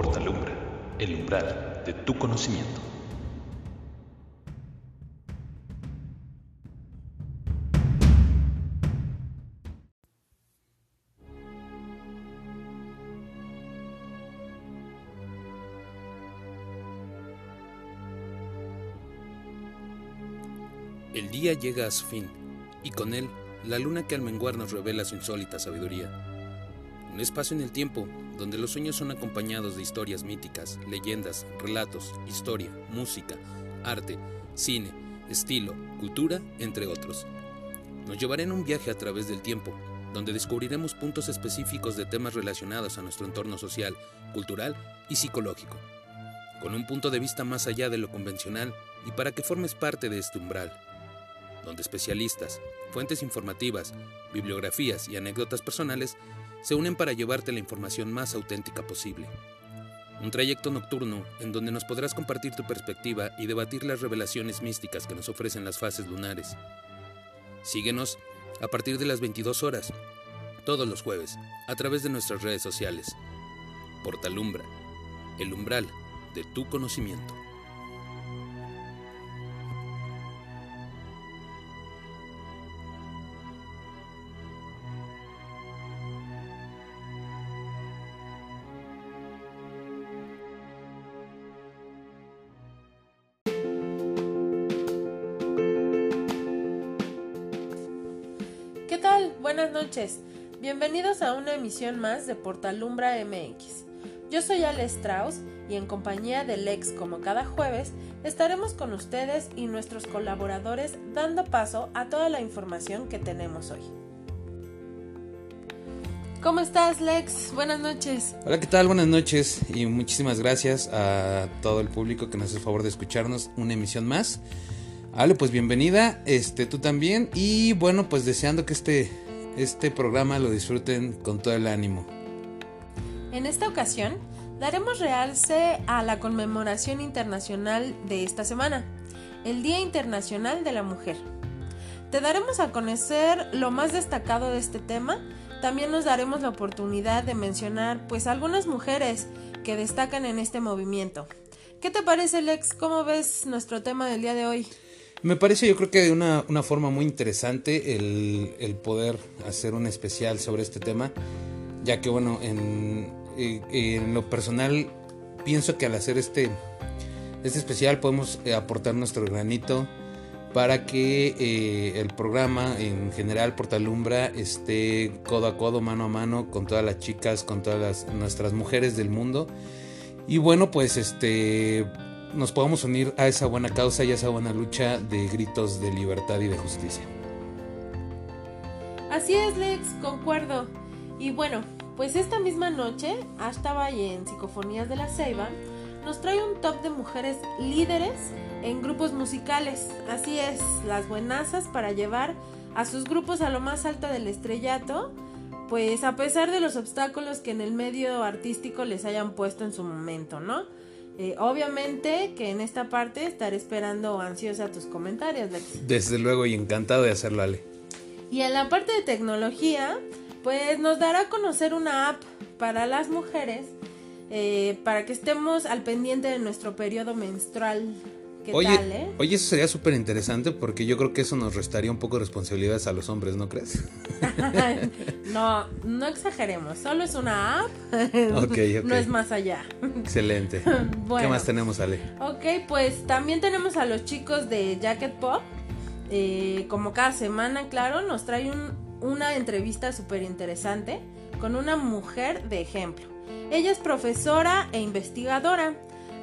Portalumbra, el umbral de tu conocimiento. El día llega a su fin, y con él la luna que al menguar nos revela su insólita sabiduría. Un espacio en el tiempo donde los sueños son acompañados de historias míticas, leyendas, relatos, historia, música, arte, cine, estilo, cultura, entre otros. Nos llevará en un viaje a través del tiempo, donde descubriremos puntos específicos de temas relacionados a nuestro entorno social, cultural y psicológico, con un punto de vista más allá de lo convencional y para que formes parte de este umbral donde especialistas, fuentes informativas, bibliografías y anécdotas personales se unen para llevarte la información más auténtica posible. Un trayecto nocturno en donde nos podrás compartir tu perspectiva y debatir las revelaciones místicas que nos ofrecen las fases lunares. Síguenos a partir de las 22 horas, todos los jueves, a través de nuestras redes sociales. Portalumbra, el umbral de tu conocimiento. Bienvenidos a una emisión más de Portalumbra MX. Yo soy Ale Strauss y en compañía del ex como cada jueves estaremos con ustedes y nuestros colaboradores dando paso a toda la información que tenemos hoy. ¿Cómo estás, Lex? Buenas noches. Hola, ¿qué tal? Buenas noches y muchísimas gracias a todo el público que nos hace el favor de escucharnos una emisión más. Ale, pues bienvenida, este tú también y bueno, pues deseando que este este programa lo disfruten con todo el ánimo. En esta ocasión daremos realce a la conmemoración internacional de esta semana, el Día Internacional de la Mujer. Te daremos a conocer lo más destacado de este tema, también nos daremos la oportunidad de mencionar pues algunas mujeres que destacan en este movimiento. ¿Qué te parece Lex? ¿Cómo ves nuestro tema del día de hoy? Me parece yo creo que de una, forma muy interesante el, poder hacer un especial sobre este tema, ya que bueno, en, eh, en lo personal pienso que al hacer este, este especial podemos eh, aportar nuestro granito para que eh, el programa en general Portalumbra esté codo a codo, mano a mano con todas las chicas, con todas nuestras mujeres del mundo. Y bueno, pues este nos podamos unir a esa buena causa y a esa buena lucha de gritos de libertad y de justicia. Así es, Lex, concuerdo. Y bueno, pues esta misma noche, hasta Valle en Psicofonías de la Ceiba nos trae un top de mujeres líderes en grupos musicales. Así es, las buenazas para llevar a sus grupos a lo más alto del estrellato, pues a pesar de los obstáculos que en el medio artístico les hayan puesto en su momento, ¿no? Eh, obviamente que en esta parte estaré esperando ansiosa tus comentarios, Desde luego y encantado de hacerlo, Ale. Y en la parte de tecnología, pues nos dará a conocer una app para las mujeres eh, para que estemos al pendiente de nuestro periodo menstrual oye, eh? Oye, eso sería súper interesante porque yo creo que eso nos restaría un poco de responsabilidades a los hombres, ¿no crees? no, no exageremos, solo es una app. No es más allá. Excelente. ¿Qué más tenemos, Ale? Ok, pues también tenemos a los chicos de Jacket Pop. Eh, como cada semana, claro, nos trae una entrevista súper interesante con una mujer de ejemplo. Ella es profesora e investigadora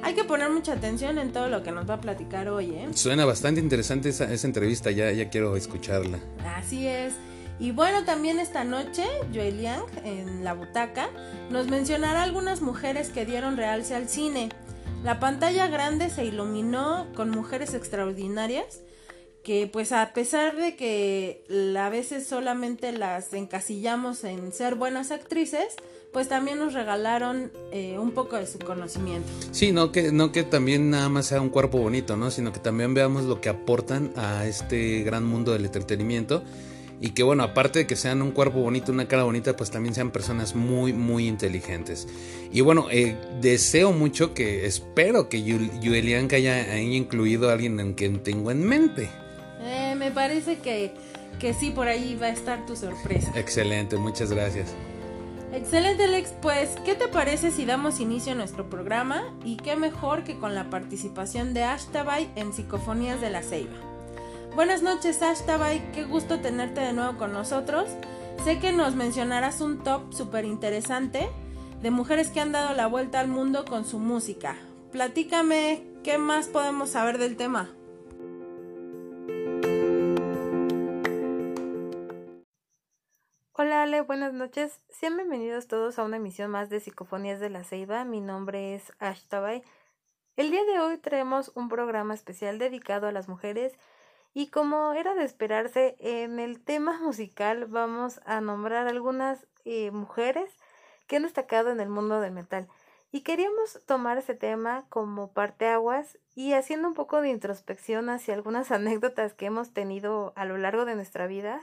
hay que poner mucha atención en todo lo que nos va a platicar hoy, ¿eh? Suena bastante interesante esa, entrevista, ya, ya quiero escucharla. Así es. Y bueno, también esta noche, Joel Yang, en la butaca, nos mencionará algunas mujeres que dieron realce al cine. La pantalla grande se iluminó con mujeres extraordinarias que pues a pesar de que a veces solamente las encasillamos en ser buenas actrices, pues también nos regalaron eh, un poco de su conocimiento. Sí, no que, no que también nada más sea un cuerpo bonito, ¿no? Sino que también veamos lo que aportan a este gran mundo del entretenimiento y que bueno, aparte de que sean un cuerpo bonito, una cara bonita, pues también sean personas muy, muy inteligentes. Y bueno, eh, deseo mucho que, espero que Yuelian haya, haya, incluido a alguien en quien tengo en mente. Eh, me parece que, que sí, por ahí va a estar tu sorpresa. Excelente, muchas gracias. Excelente Alex, pues ¿qué te parece si damos inicio a nuestro programa? Y qué mejor que con la participación de Ashtabay en Psicofonías de la Ceiba. Buenas noches Ashtabay, qué gusto tenerte de nuevo con nosotros. Sé que nos mencionarás un top súper interesante de mujeres que han dado la vuelta al mundo con su música. Platícame, ¿qué más podemos saber del tema? Hola Ale, buenas noches. Sean bienvenidos todos a una emisión más de Psicofonías de la Ceiba. Mi nombre es Ashtabay. El día de hoy traemos un programa especial dedicado a las mujeres y como era de esperarse, en el tema musical vamos a nombrar algunas eh, mujeres que han destacado en el mundo del metal. Y queríamos tomar ese tema como parteaguas y haciendo un poco de introspección hacia algunas anécdotas que hemos tenido a lo largo de nuestra vida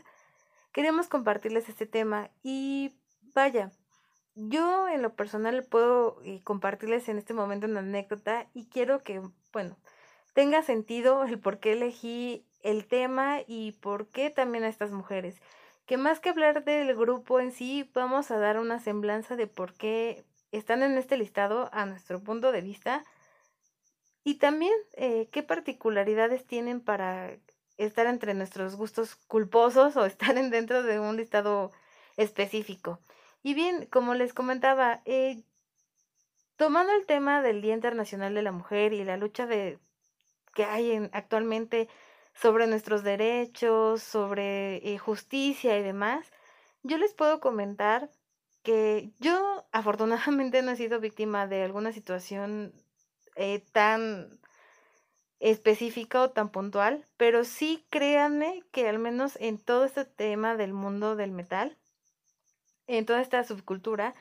queremos compartirles este tema y vaya, yo en lo personal puedo eh, compartirles en este momento una anécdota y quiero que, bueno, tenga sentido el por qué elegí el tema y por qué también a estas mujeres. Que más que hablar del grupo en sí, vamos a dar una semblanza de por qué están en este listado a nuestro punto de vista y también eh, qué particularidades tienen para estar entre nuestros gustos culposos o estar en dentro de un listado específico. Y bien, como les comentaba, eh, tomando el tema del Día Internacional de la Mujer y la lucha de que hay en, actualmente sobre nuestros derechos, sobre eh, justicia y demás, yo les puedo comentar que yo afortunadamente no he sido víctima de alguna situación eh, tan específica o tan puntual, pero sí créanme que al menos en todo este tema del mundo del metal, en toda esta subcultura,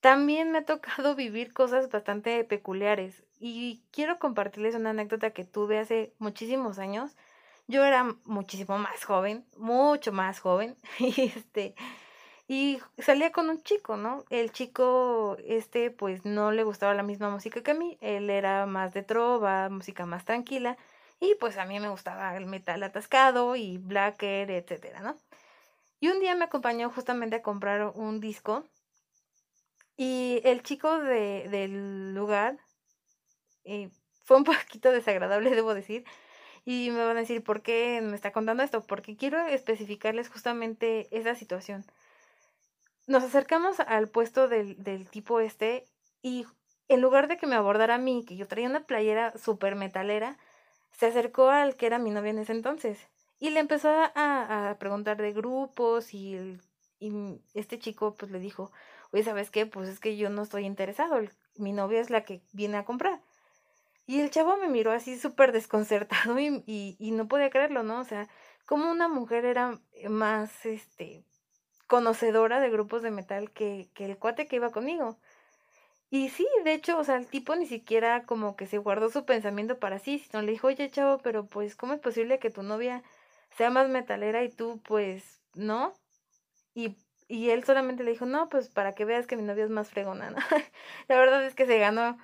también me ha tocado vivir cosas bastante peculiares y quiero compartirles una anécdota que tuve hace muchísimos años. Yo era muchísimo más joven, mucho más joven, y este y salía con un chico, ¿no? El chico, este, pues no le gustaba la misma música que a mí. Él era más de trova, música más tranquila. Y pues a mí me gustaba el metal atascado y blacker, etcétera, ¿no? Y un día me acompañó justamente a comprar un disco. Y el chico de, del lugar eh, fue un poquito desagradable, debo decir. Y me van a decir, ¿por qué me está contando esto? Porque quiero especificarles justamente esa situación nos acercamos al puesto del, del tipo este y en lugar de que me abordara a mí, que yo traía una playera súper metalera, se acercó al que era mi novia en ese entonces y le empezó a, a preguntar de grupos y, y este chico pues le dijo, oye, ¿sabes qué? Pues es que yo no estoy interesado, mi novia es la que viene a comprar. Y el chavo me miró así súper desconcertado y, y, y no podía creerlo, ¿no? O sea, como una mujer era más, este, conocedora de grupos de metal que, que el cuate que iba conmigo. Y sí, de hecho, o sea, el tipo ni siquiera como que se guardó su pensamiento para sí, sino le dijo, oye, chavo, pero pues, ¿cómo es posible que tu novia sea más metalera y tú, pues, no? Y, y él solamente le dijo, no, pues para que veas que mi novia es más fregona, ¿no? La verdad es que se ganó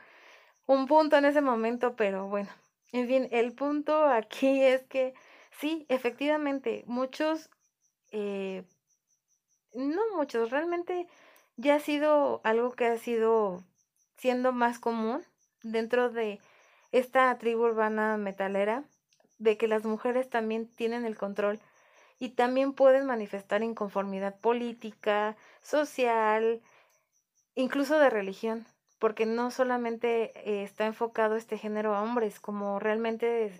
un punto en ese momento, pero bueno, en fin, el punto aquí es que sí, efectivamente, muchos eh, no muchos, realmente ya ha sido algo que ha sido siendo más común dentro de esta tribu urbana metalera, de que las mujeres también tienen el control y también pueden manifestar inconformidad política, social, incluso de religión, porque no solamente eh, está enfocado este género a hombres, como realmente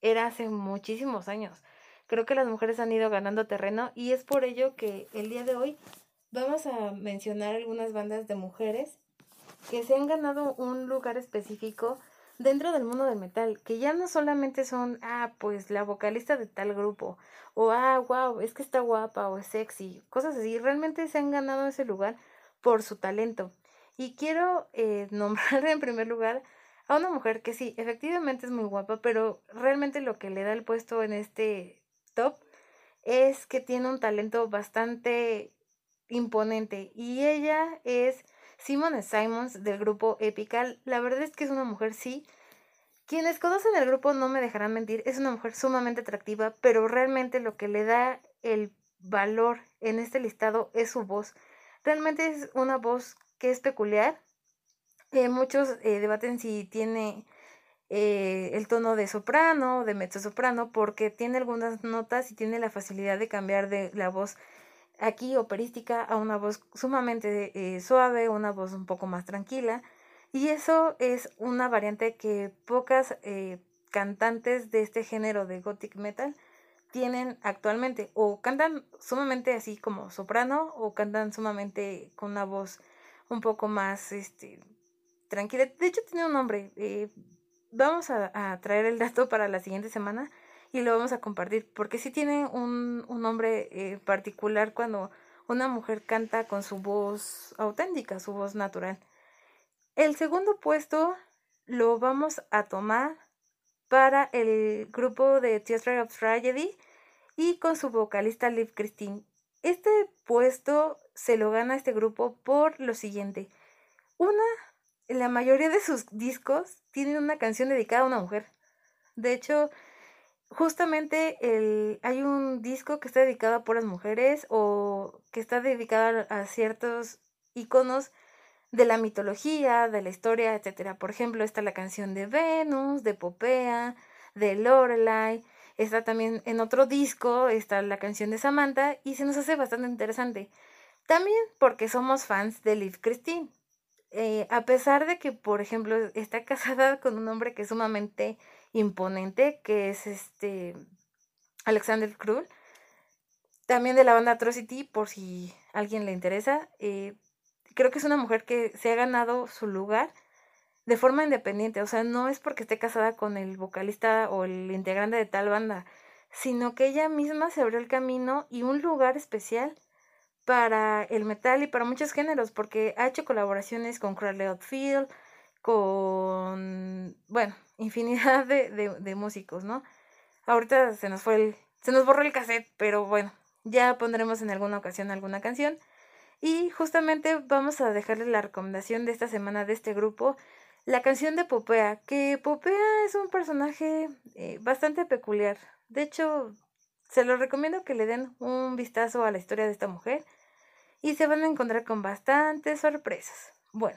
era hace muchísimos años. Creo que las mujeres han ido ganando terreno y es por ello que el día de hoy vamos a mencionar algunas bandas de mujeres que se han ganado un lugar específico dentro del mundo del metal, que ya no solamente son, ah, pues la vocalista de tal grupo, o ah, wow, es que está guapa o es sexy, cosas así, realmente se han ganado ese lugar por su talento. Y quiero eh, nombrar en primer lugar a una mujer que sí, efectivamente es muy guapa, pero realmente lo que le da el puesto en este es que tiene un talento bastante imponente y ella es Simone Simons del grupo Epical. La verdad es que es una mujer, sí. Quienes conocen el grupo no me dejarán mentir, es una mujer sumamente atractiva, pero realmente lo que le da el valor en este listado es su voz. Realmente es una voz que es peculiar. Eh, muchos eh, debaten si tiene eh, el tono de soprano de mezzo soprano porque tiene algunas notas y tiene la facilidad de cambiar de la voz aquí operística a una voz sumamente eh, suave, una voz un poco más tranquila. Y eso es una variante que pocas eh, cantantes de este género de gothic metal tienen actualmente. O cantan sumamente así como soprano o cantan sumamente con una voz un poco más este, tranquila. De hecho tiene un nombre. Eh, vamos a traer el dato para la siguiente semana y lo vamos a compartir, porque sí tiene un, un nombre eh, particular cuando una mujer canta con su voz auténtica, su voz natural. El segundo puesto lo vamos a tomar para el grupo de Theatre of Tragedy y con su vocalista Liv Christine. Este puesto se lo gana este grupo por lo siguiente. Una, la mayoría de sus discos tienen una canción dedicada a una mujer. De hecho, justamente el, hay un disco que está dedicado a puras mujeres o que está dedicado a, ciertos iconos de la mitología, de la historia, etcétera. Por ejemplo, está la canción de Venus, de Popea, de Lorelai, está también en otro disco, está la canción de Samantha y se nos hace bastante interesante. También porque somos fans de Liv Christine. Eh, a pesar de que, por ejemplo, está casada con un hombre que es sumamente imponente, que es este Alexander Krull. También de la banda Atrocity, por si a alguien le interesa. Eh, creo que es una mujer que se ha ganado su lugar de forma independiente. O sea, no es porque esté casada con el vocalista o el integrante de tal banda, sino que ella misma se abrió el camino y un lugar especial para el metal y para muchos géneros, porque ha hecho colaboraciones con Crowley Outfield, con, bueno, infinidad de, de, músicos, ¿no? Ahorita se nos fue el, se nos borró el cassette, pero bueno, ya pondremos en alguna ocasión alguna canción. Y justamente vamos a dejarles la recomendación de esta semana de este grupo, la canción de Popea, que Popea es un personaje eh, bastante peculiar. De hecho, se lo recomiendo que le den un vistazo a la historia de esta mujer y se van a encontrar con bastantes sorpresas. Bueno,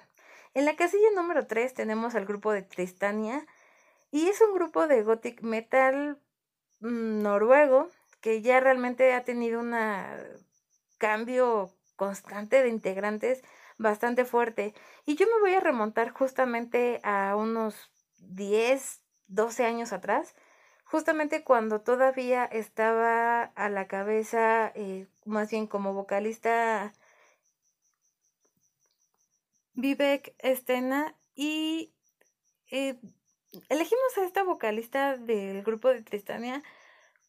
en la casilla número 3 tenemos al grupo de Tristania y es un grupo de gothic metal mm, noruego que ya realmente ha tenido un cambio constante de integrantes bastante fuerte. Y yo me voy a remontar justamente a unos 10, 12 años atrás, justamente cuando todavía estaba a la cabeza, eh, más bien como vocalista Vivek Estena y eh, elegimos a esta vocalista del grupo de Tristania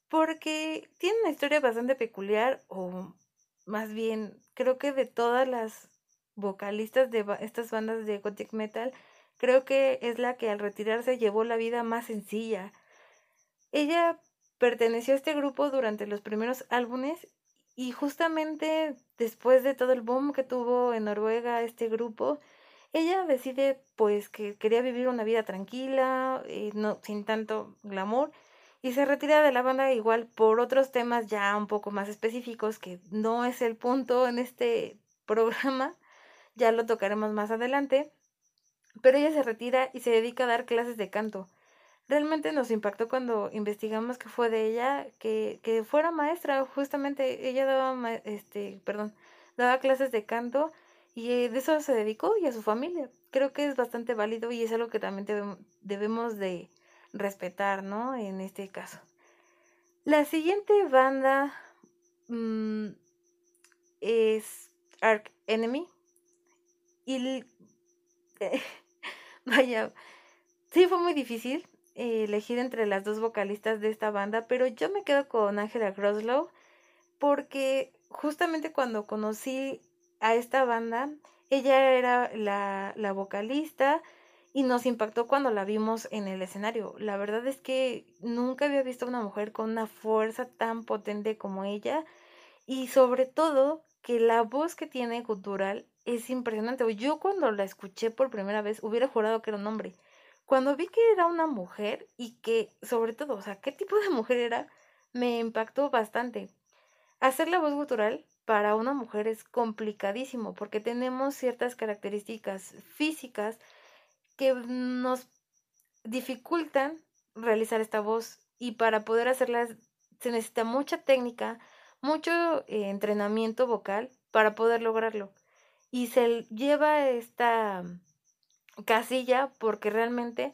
porque tiene una historia bastante peculiar o más bien creo que de todas las vocalistas de estas bandas de gothic metal creo que es la que al retirarse llevó la vida más sencilla. Ella perteneció a este grupo durante los primeros álbumes y justamente después de todo el boom que tuvo en Noruega este grupo, ella decide pues que quería vivir una vida tranquila, eh, no, sin tanto glamour, y se retira de la banda igual por otros temas ya un poco más específicos que no es el punto en este programa, ya lo tocaremos más adelante, pero ella se retira y se dedica a dar clases de canto realmente nos impactó cuando investigamos que fue de ella, que, que fuera maestra, justamente ella daba, este, perdón, daba clases de canto y de eso se dedicó y a su familia. Creo que es bastante válido y es algo que también debemos de respetar, ¿no? En este caso. La siguiente banda mm, es Ark Enemy. Y vaya, sí fue muy difícil elegir entre las dos vocalistas de esta banda, pero yo me quedo con Angela Groslow porque justamente cuando conocí a esta banda, ella era la, la vocalista y nos impactó cuando la vimos en el escenario. La verdad es que nunca había visto a una mujer con una fuerza tan potente como ella y sobre todo que la voz que tiene cultural es impresionante. Yo cuando la escuché por primera vez hubiera jurado que era un hombre. Cuando vi que era una mujer y que sobre todo, o sea, qué tipo de mujer era, me impactó bastante. Hacer la voz gutural para una mujer es complicadísimo porque tenemos ciertas características físicas que nos dificultan realizar esta voz y para poder hacerla se necesita mucha técnica, mucho eh, entrenamiento vocal para poder lograrlo. Y se lleva esta casilla porque realmente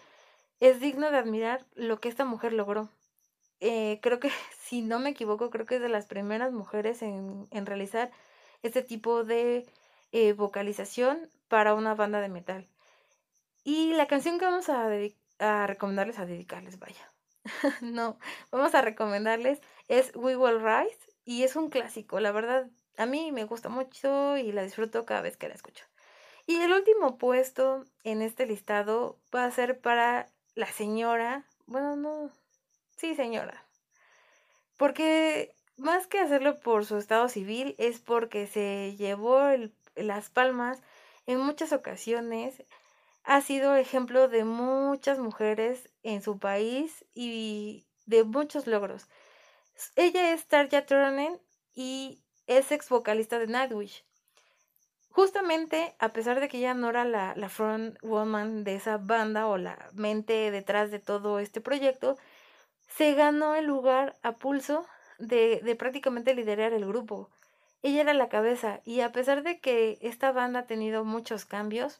es digno de admirar lo que esta mujer logró. Eh, creo que, si no me equivoco, creo que es de las primeras mujeres en, en realizar este tipo de eh, vocalización para una banda de metal. Y la canción que vamos a, a recomendarles, a dedicarles, vaya. no, vamos a recomendarles es We Will Rise y es un clásico, la verdad, a mí me gusta mucho y la disfruto cada vez que la escucho. Y el último puesto en este listado va a ser para la señora, bueno, no, sí señora, porque más que hacerlo por su estado civil es porque se llevó las palmas en muchas ocasiones ha sido ejemplo de muchas mujeres en su país y de muchos logros. Ella es Tarja Turunen y es ex vocalista de Nightwish. Justamente, a pesar de que ella no era la, la front woman de esa banda o la mente detrás de todo este proyecto, se ganó el lugar a pulso de, de prácticamente liderar el grupo. Ella era la cabeza y a pesar de que esta banda ha tenido muchos cambios,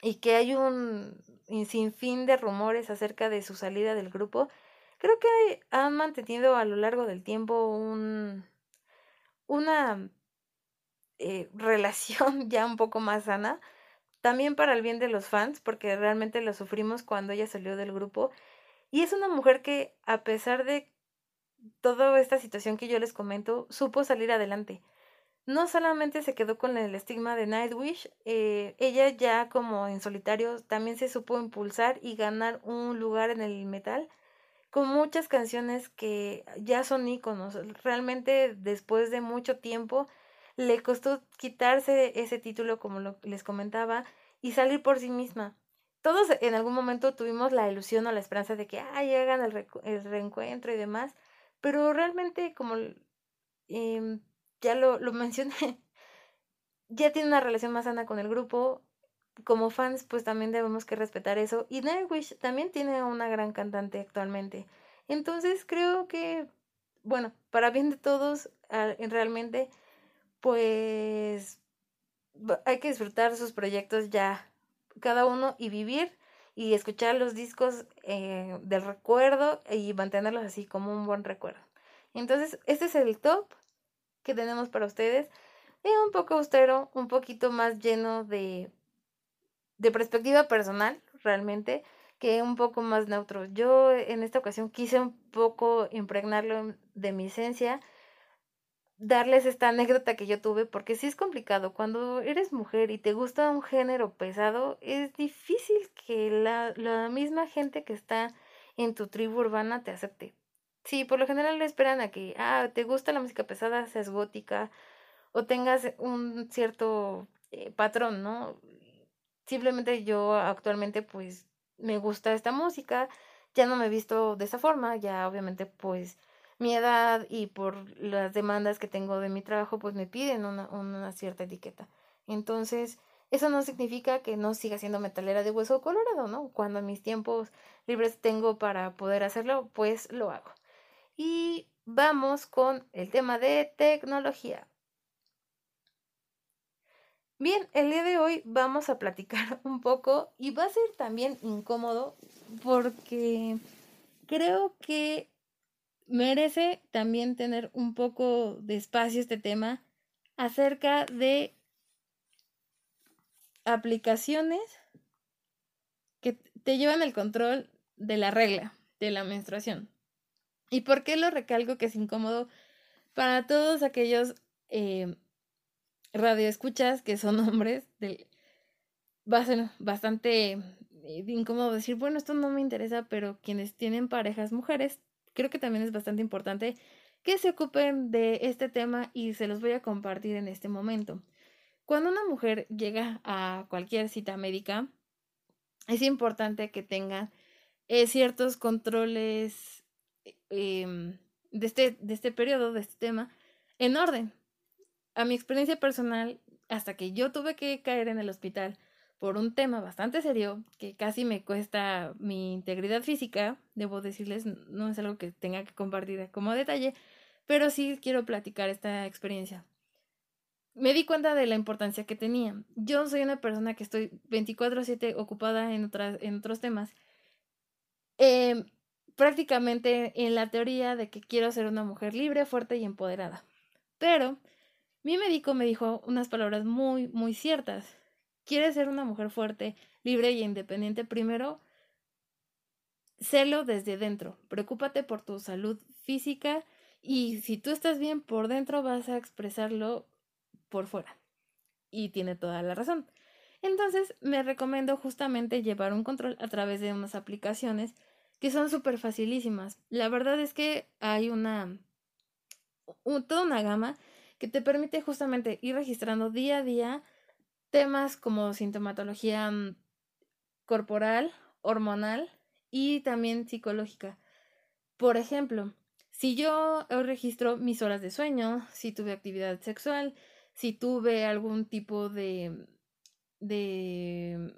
y que hay un sinfín de rumores acerca de su salida del grupo, creo que han mantenido a lo largo del tiempo un, una eh, relación ya un poco más sana, también para el bien de los fans, porque realmente lo sufrimos cuando ella salió del grupo. Y es una mujer que, a pesar de toda esta situación que yo les comento, supo salir adelante no solamente se quedó con el estigma de Nightwish, eh, ella ya como en solitario también se supo impulsar y ganar un lugar en el metal con muchas canciones que ya son íconos. Realmente después de mucho tiempo le costó quitarse ese título como les comentaba y salir por sí misma. Todos en algún momento tuvimos la ilusión o la esperanza de que ah, llegan el, reencuentro y demás, pero realmente como eh, ya lo, lo mencioné, ya tiene una relación más sana con el grupo. Como fans, pues también debemos que respetar eso. Y Nightwish también tiene una gran cantante actualmente. Entonces creo que, bueno, para bien de todos, realmente, pues hay que disfrutar sus proyectos ya, cada uno, y vivir y escuchar los discos eh, del recuerdo y mantenerlos así como un buen recuerdo. Entonces, este es el top que tenemos para ustedes. Es un poco austero, un poquito más lleno de, de perspectiva personal, realmente, que un poco más neutro. Yo en esta ocasión quise un poco impregnarlo de mi esencia, darles esta anécdota que yo tuve, porque sí es complicado. Cuando eres mujer y te gusta un género pesado, es difícil que la, la misma gente que está en tu tribu urbana te acepte. Sí, por lo general le esperan a que, ah, te gusta la música pesada, seas gótica o tengas un cierto eh, patrón, ¿no? Simplemente yo actualmente pues me gusta esta música, ya no me he visto de esa forma, ya obviamente pues mi edad y por las demandas que tengo de mi trabajo pues me piden una, una cierta etiqueta. Entonces, eso no significa que no siga siendo metalera de hueso colorado, ¿no? Cuando mis tiempos libres tengo para poder hacerlo, pues lo hago. Y vamos con el tema de tecnología. Bien, el día de hoy vamos a platicar un poco y va a ser también incómodo porque creo que merece también tener un poco de espacio este tema acerca de aplicaciones que te llevan el control de la regla, de la menstruación. ¿Y por qué lo recalco que es incómodo? Para todos aquellos eh, radioescuchas que son hombres, de, va a ser bastante incómodo decir, bueno, esto no me interesa, pero quienes tienen parejas mujeres, creo que también es bastante importante que se ocupen de este tema y se los voy a compartir en este momento. Cuando una mujer llega a cualquier cita médica, es importante que tenga eh, ciertos controles em, de, este, de este periodo, de este tema, en orden. A mi experiencia personal, hasta que yo tuve que caer en el hospital por un tema bastante serio que casi me cuesta mi integridad física, debo decirles, no es algo que tenga que compartir como detalle, pero sí quiero platicar esta experiencia. Me di cuenta de la importancia que tenía. Yo soy una persona que estoy 24/7 ocupada en, otras, en otros temas. Em, prácticamente en la teoría de que quiero ser una mujer libre, fuerte y empoderada. Pero mi médico me dijo unas palabras muy, muy ciertas quieres ser una mujer fuerte, libre y independiente, primero, sélo desde dentro. Preocúpate por tu salud física y si tú estás bien por dentro vas a expresarlo por fuera. Y tiene toda la razón. Entonces, me recomiendo justamente llevar un control a través de unas aplicaciones que son súper facilísimas. La verdad es que hay una, toda una gama que te permite justamente ir registrando día a día temas como sintomatología mm, corporal, hormonal y también psicológica. Por ejemplo, si yo registro mis horas de sueño, si tuve actividad sexual, si tuve algún tipo de, de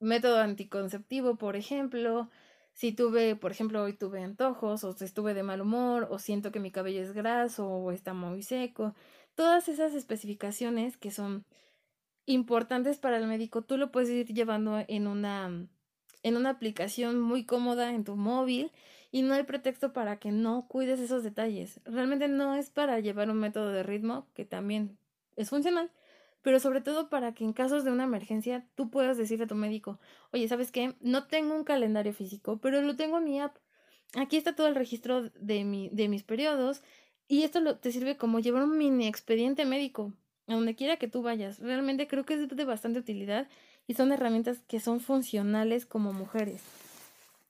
método anticonceptivo, por ejemplo, si tuve, por ejemplo, hoy tuve antojos, o estuve de mal humor, o siento que mi cabello es graso, o está muy seco, todas esas especificaciones que son importantes para el médico, tú lo puedes ir llevando en una, en una aplicación muy cómoda en tu móvil y no hay pretexto para que no cuides esos detalles. Realmente no es para llevar un método de ritmo que también es funcional, pero sobre todo para que en casos de una emergencia tú puedas decirle a tu médico, oye, ¿sabes qué? No tengo un calendario físico, pero lo tengo en mi app. Aquí está todo el registro de, mi, de mis periodos y esto lo, te sirve como llevar un mini expediente médico a donde quiera que tú vayas. Realmente creo que es de bastante utilidad y son herramientas que son funcionales como mujeres.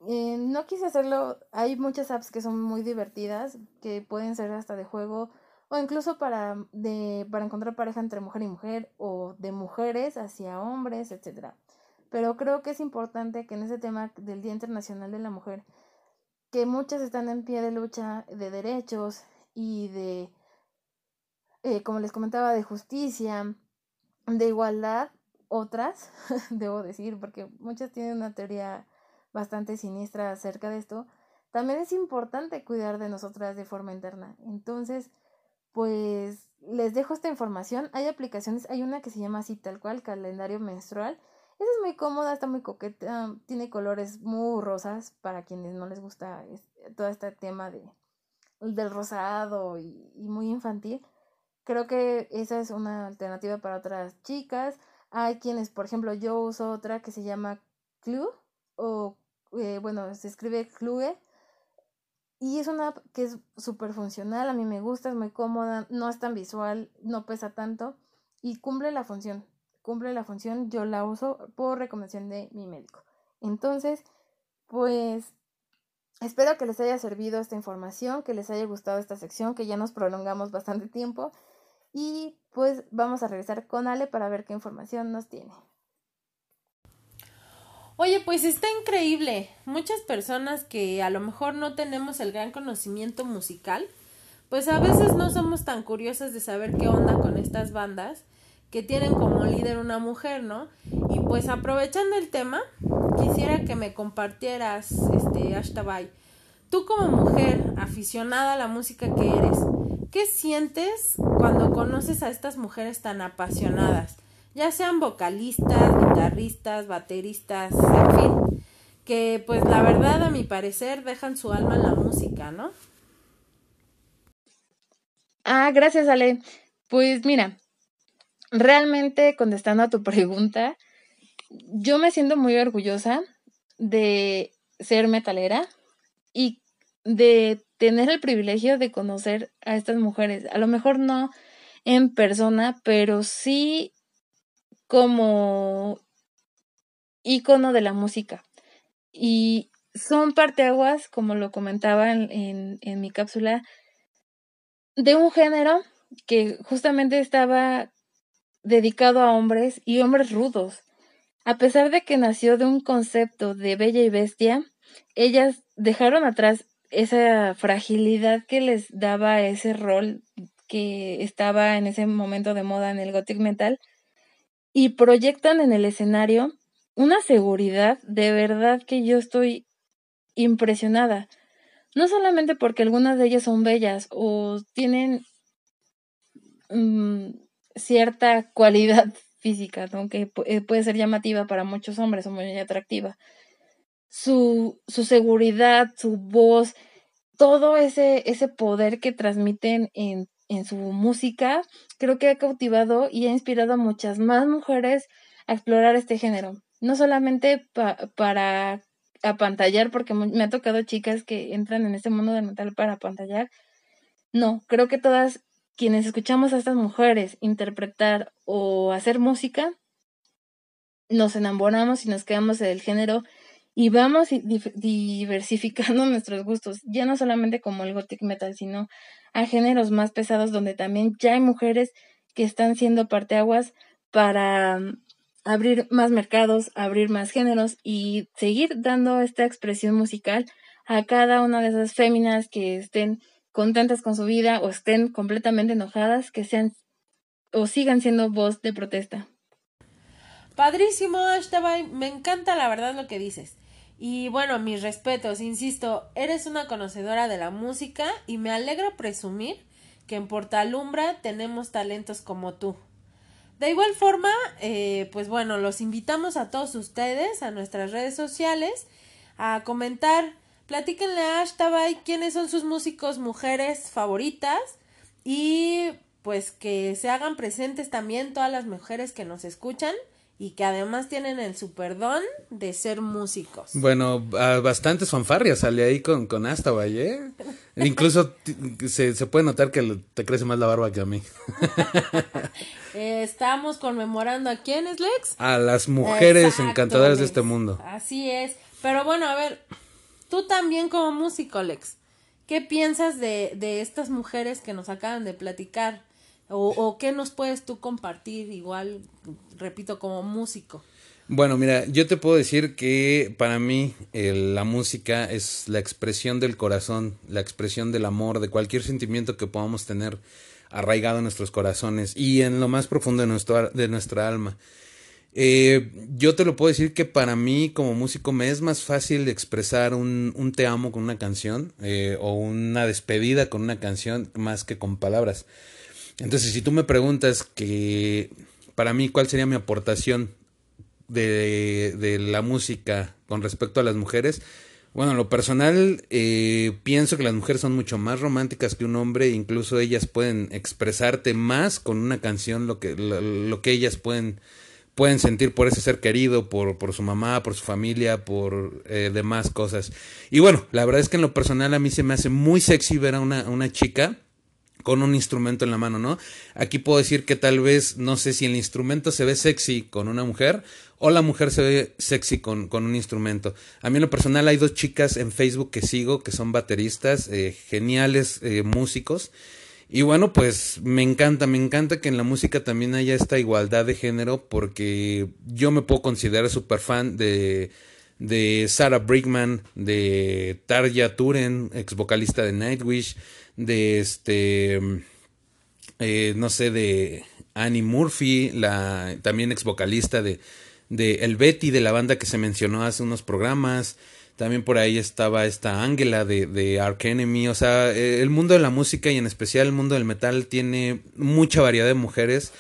Eh, no quise hacerlo, hay muchas apps que son muy divertidas, que pueden ser hasta de juego o incluso para, de, para encontrar pareja entre mujer y mujer o de mujeres hacia hombres, etc. Pero creo que es importante que en ese tema del Día Internacional de la Mujer, que muchas están en pie de lucha de derechos y de eh, como les comentaba, de justicia, de igualdad, otras, debo decir, porque muchas tienen una teoría bastante siniestra acerca de esto, también es importante cuidar de nosotras de forma interna. Entonces, pues les dejo esta información. Hay aplicaciones, hay una que se llama así tal cual, calendario menstrual. Esa es muy cómoda, está muy coqueta, tiene colores muy rosas para quienes no les gusta todo este tema de, del rosado y muy infantil. Creo que esa es una alternativa para otras chicas. Hay quienes, por ejemplo, yo uso otra que se llama Clue o, eh, bueno, se escribe Clue. Y es una app que es súper funcional, a mí me gusta, es muy cómoda, no es tan visual, no pesa tanto y cumple la función. Cumple la función, yo la uso por recomendación de mi médico. Entonces, pues espero que les haya servido esta información, que les haya gustado esta sección, que ya nos prolongamos bastante tiempo. Y pues vamos a regresar con Ale para ver qué información nos tiene. Oye, pues está increíble. Muchas personas que a lo mejor no tenemos el gran conocimiento musical, pues a veces no somos tan curiosas de saber qué onda con estas bandas que tienen como líder una mujer, ¿no? Y pues aprovechando el tema, quisiera que me compartieras, este, Ashtabay, tú como mujer aficionada a la música que eres, ¿Qué sientes cuando conoces a estas mujeres tan apasionadas? Ya sean vocalistas, guitarristas, bateristas, en fin, que pues la verdad a mi parecer dejan su alma en la música, ¿no? Ah, gracias Ale. Pues mira, realmente contestando a tu pregunta, yo me siento muy orgullosa de ser metalera y de tener el privilegio de conocer a estas mujeres. A lo mejor no en persona, pero sí como ícono de la música. Y son parteaguas, como lo comentaba en, en mi cápsula, de un género que justamente estaba dedicado a hombres y hombres rudos. A pesar de que nació de un concepto de bella y bestia, ellas dejaron atrás esa fragilidad que les daba ese rol que estaba en ese momento de moda en el gothic metal y proyectan en el escenario una seguridad de verdad que yo estoy impresionada. No solamente porque algunas de ellas son bellas o tienen mm, cierta cualidad física, aunque que eh, puede ser llamativa para muchos hombres o muy atractiva. Su, su seguridad, su voz, todo ese, ese poder que transmiten en, en su música, creo que ha cautivado y ha inspirado a muchas más mujeres a explorar este género. No solamente para apantallar, porque me ha tocado chicas que entran en este mundo del metal para apantallar. No, creo que todas quienes escuchamos a estas mujeres interpretar o hacer música, nos enamoramos y nos quedamos en el género y vamos diversificando nuestros gustos, ya no solamente como el gothic metal, sino a géneros más pesados donde también ya hay mujeres que están siendo parteaguas para mm, abrir más mercados, abrir más géneros y seguir dando esta expresión musical a cada una de esas féminas que estén contentas con su vida o estén completamente enojadas, que sean o sigan siendo voz de protesta. Padrísimo, Ashtabay, me encanta la verdad lo que dices. Y bueno, mis respetos, insisto, eres una conocedora de la música y me alegra presumir que en Portalumbra tenemos talentos como tú. De igual forma, eh, pues bueno, los invitamos a todos ustedes a nuestras redes sociales a comentar Platíquenle a Ashtabay quiénes son sus músicos mujeres favoritas y pues que se hagan presentes también todas las mujeres que nos escuchan y que además tienen el superdón de ser músicos. Bueno, bastantes fanfarrias sale ahí con, con ¿eh? Incluso se, se, puede notar que te crece más la barba que a mí. estamos conmemorando a quiénes, Lex? A las mujeres encantadoras de este mundo. Así es. Pero bueno, a ver, Tú también como músico, Lex, ¿qué piensas de, de estas mujeres que nos acaban de platicar? O, qué nos puedes tú compartir igual, repito, como músico? Bueno, mira, yo te puedo decir que para mí la música es la expresión del corazón, la expresión del amor, de cualquier sentimiento que podamos tener arraigado en nuestros corazones y en lo más profundo de, nuestro, de nuestra alma. Eh, yo te lo puedo decir que para mí como músico me es más fácil expresar un, un te amo con una canción eh, o una despedida con una canción más que con palabras. Entonces, si tú me preguntas que para mí cuál sería mi aportación de, de la música con respecto a las mujeres, bueno, en lo personal eh, pienso que las mujeres son mucho más románticas que un hombre, incluso ellas pueden expresarte más con una canción lo que, lo que ellas pueden pueden sentir por ese ser querido, por, por su mamá, por su familia, por eh, demás cosas. Y bueno, la verdad es que en lo personal a mí se me hace muy sexy ver a una, una chica con un instrumento en la mano, ¿no? Aquí puedo decir que tal vez, no sé si el instrumento se ve sexy con una mujer o la mujer se ve sexy con, con un instrumento. A mí en lo personal hay dos chicas en Facebook que sigo que son bateristas, eh, geniales eh, músicos y bueno, pues me encanta, me encanta que en la música también haya esta igualdad de género porque yo me puedo considerar súper fan de, de Sarah Brigman, de Tarja Turen, ex vocalista de Nightwish, de este, eh, no sé, de Annie Murphy, la también ex vocalista de, de El Betty, de la banda que se mencionó hace unos programas. También por ahí estaba esta Ángela de, de Ark Enemy. O sea, eh, el mundo de la música y en especial el mundo del metal tiene mucha variedad de mujeres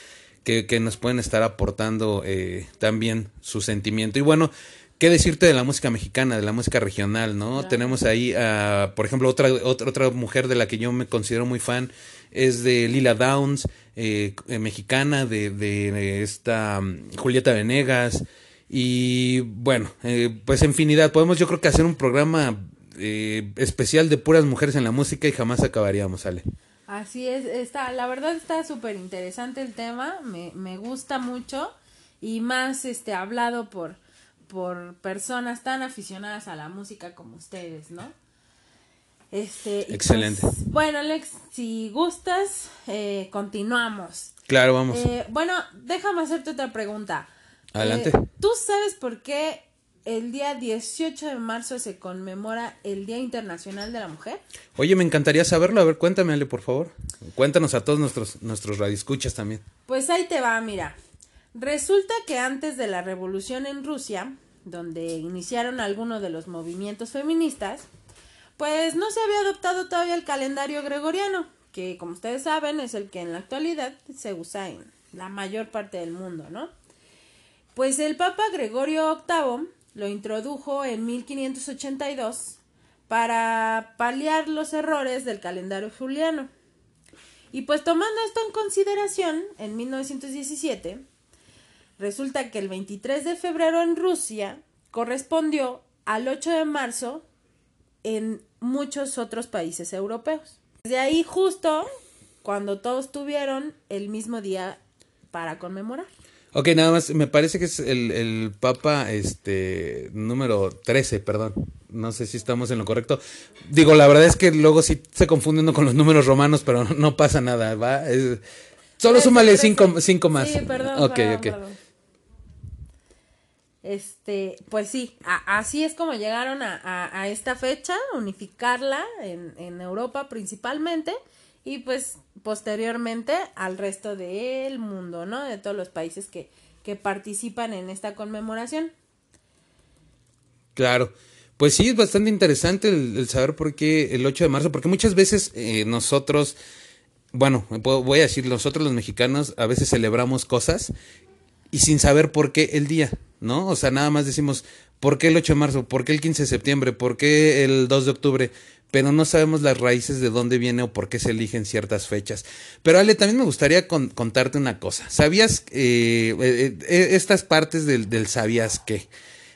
que, que nos pueden estar aportando eh, también su sentimiento. Y bueno, ¿qué decirte de la música mexicana, de la música regional, no? Tenemos ahí, a, por ejemplo, otra, otra, otra mujer de la que yo me considero muy fan es de Lila Downs, eh, mexicana, de, de esta mm, Julieta Venegas. Y bueno, eh, pues infinidad. Podemos yo creo que hacer un programa eh, especial de puras mujeres en la música y jamás acabaríamos, Ale. Así es, está, la verdad está súper interesante el tema, me, me gusta mucho y más este hablado por, por personas tan aficionadas a la música como ustedes, ¿no? Este, pues, Excelente. bueno, Alex, si gustas, eh, continuamos. Claro, vamos. Eh, bueno, déjame hacerte otra pregunta. Adelante. Eh, ¿Tú sabes por qué el día 18 de marzo se conmemora el Día Internacional de la Mujer? Oye, me encantaría saberlo. A ver, cuéntame, Ale, por favor. Cuéntanos a todos nuestros, nuestros radioescuchas también. Pues ahí te va, mira. Resulta que antes de la revolución en Rusia, donde iniciaron algunos de los movimientos feministas, pues no se había adoptado todavía el calendario gregoriano, que como ustedes saben es el que en la actualidad se usa en la mayor parte del mundo, ¿no? Pues el Papa Gregorio VIII lo introdujo en 1582 para paliar los errores del calendario juliano. Y pues tomando esto en consideración, en 1917, resulta que el 23 de febrero en Rusia correspondió al 8 de marzo en muchos otros países europeos. De ahí justo cuando todos tuvieron el mismo día para conmemorar. Ok, nada más, me parece que es el, el Papa este número 13, perdón. No sé si estamos en lo correcto. Digo, la verdad es que luego sí se confunde uno con los números romanos, pero no, no pasa nada, ¿va? Es- solo súmale cinco, cinco más. Sí, perdón. Ok, perdón, ok. perdón. Este, pues sí, así es como llegaron a, a- esta fecha, unificarla en, en Europa principalmente y pues posteriormente al resto del mundo, ¿no? De todos los países que, que participan en esta conmemoración. Claro. Pues sí, es bastante interesante el, saber por qué el 8 de marzo, porque muchas veces eh, nosotros, bueno, voy a decir, nosotros los mexicanos a veces celebramos cosas y sin saber por qué el día, ¿no? O sea, nada más decimos, ¿por qué el 8 de marzo? ¿Por qué el 15 de septiembre? ¿Por qué el 2 de octubre? Pero no sabemos las raíces de dónde viene o por qué se eligen ciertas fechas. Pero Ale, también me gustaría con- contarte una cosa. ¿Sabías eh, eh, eh, estas partes del, sabías qué?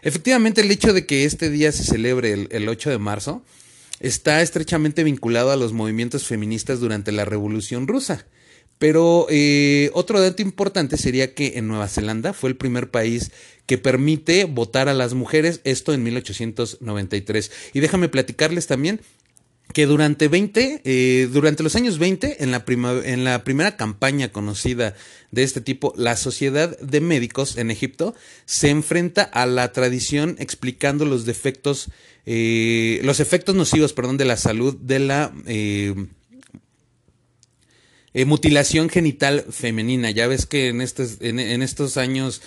Efectivamente, el hecho de que este día se celebre el, el 8 de marzo está estrechamente vinculado a los movimientos feministas durante la Revolución Rusa. Pero eh, otro dato importante sería que en Nueva Zelanda fue el primer país que permite votar a las mujeres, esto en 1893. Y déjame platicarles también que durante 20, eh, durante los años 20, en la, en la primera campaña conocida de este tipo, la Sociedad de Médicos en Egipto se enfrenta a la tradición explicando los defectos, eh, los efectos nocivos, perdón, de la salud de la eh, mutilación genital femenina. Ya ves que en estos, en estos años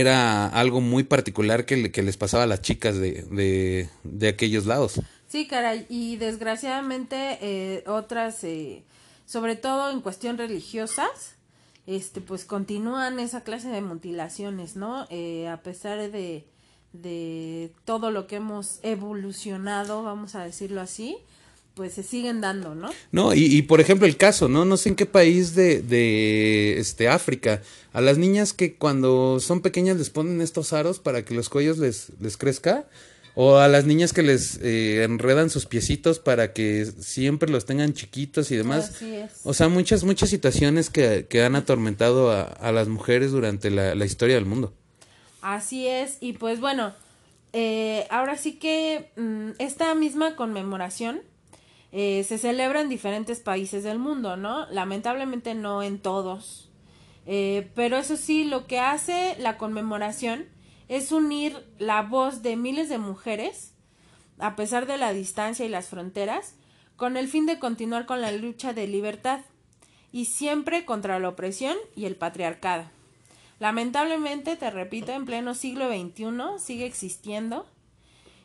era algo muy particular que, le- que les pasaba a las chicas de, de, de aquellos lados. Sí, caray, y desgraciadamente eh, otras, eh, sobre todo en cuestión religiosas, este, pues continúan esa clase de mutilaciones, ¿no? Eh, a pesar de, de todo lo que hemos evolucionado, vamos a decirlo así, pues se siguen dando, ¿no? No, y, y por ejemplo el caso, ¿no? No sé en qué país de, de este África, a las niñas que cuando son pequeñas les ponen estos aros para que los cuellos les, les crezca, o a las niñas que les eh, enredan sus piecitos para que siempre los tengan chiquitos y demás. Así es. O sea, muchas, muchas situaciones que, que han atormentado a, a las mujeres durante la, la historia del mundo. Así es, y pues bueno, eh, ahora sí que mm, esta misma conmemoración eh, se celebra en diferentes países del mundo, ¿no? Lamentablemente no en todos. Eh, pero eso sí, lo que hace la conmemoración es unir la voz de miles de mujeres, a pesar de la distancia y las fronteras, con el fin de continuar con la lucha de libertad y siempre contra la opresión y el patriarcado. Lamentablemente, te repito, en pleno siglo XXI sigue existiendo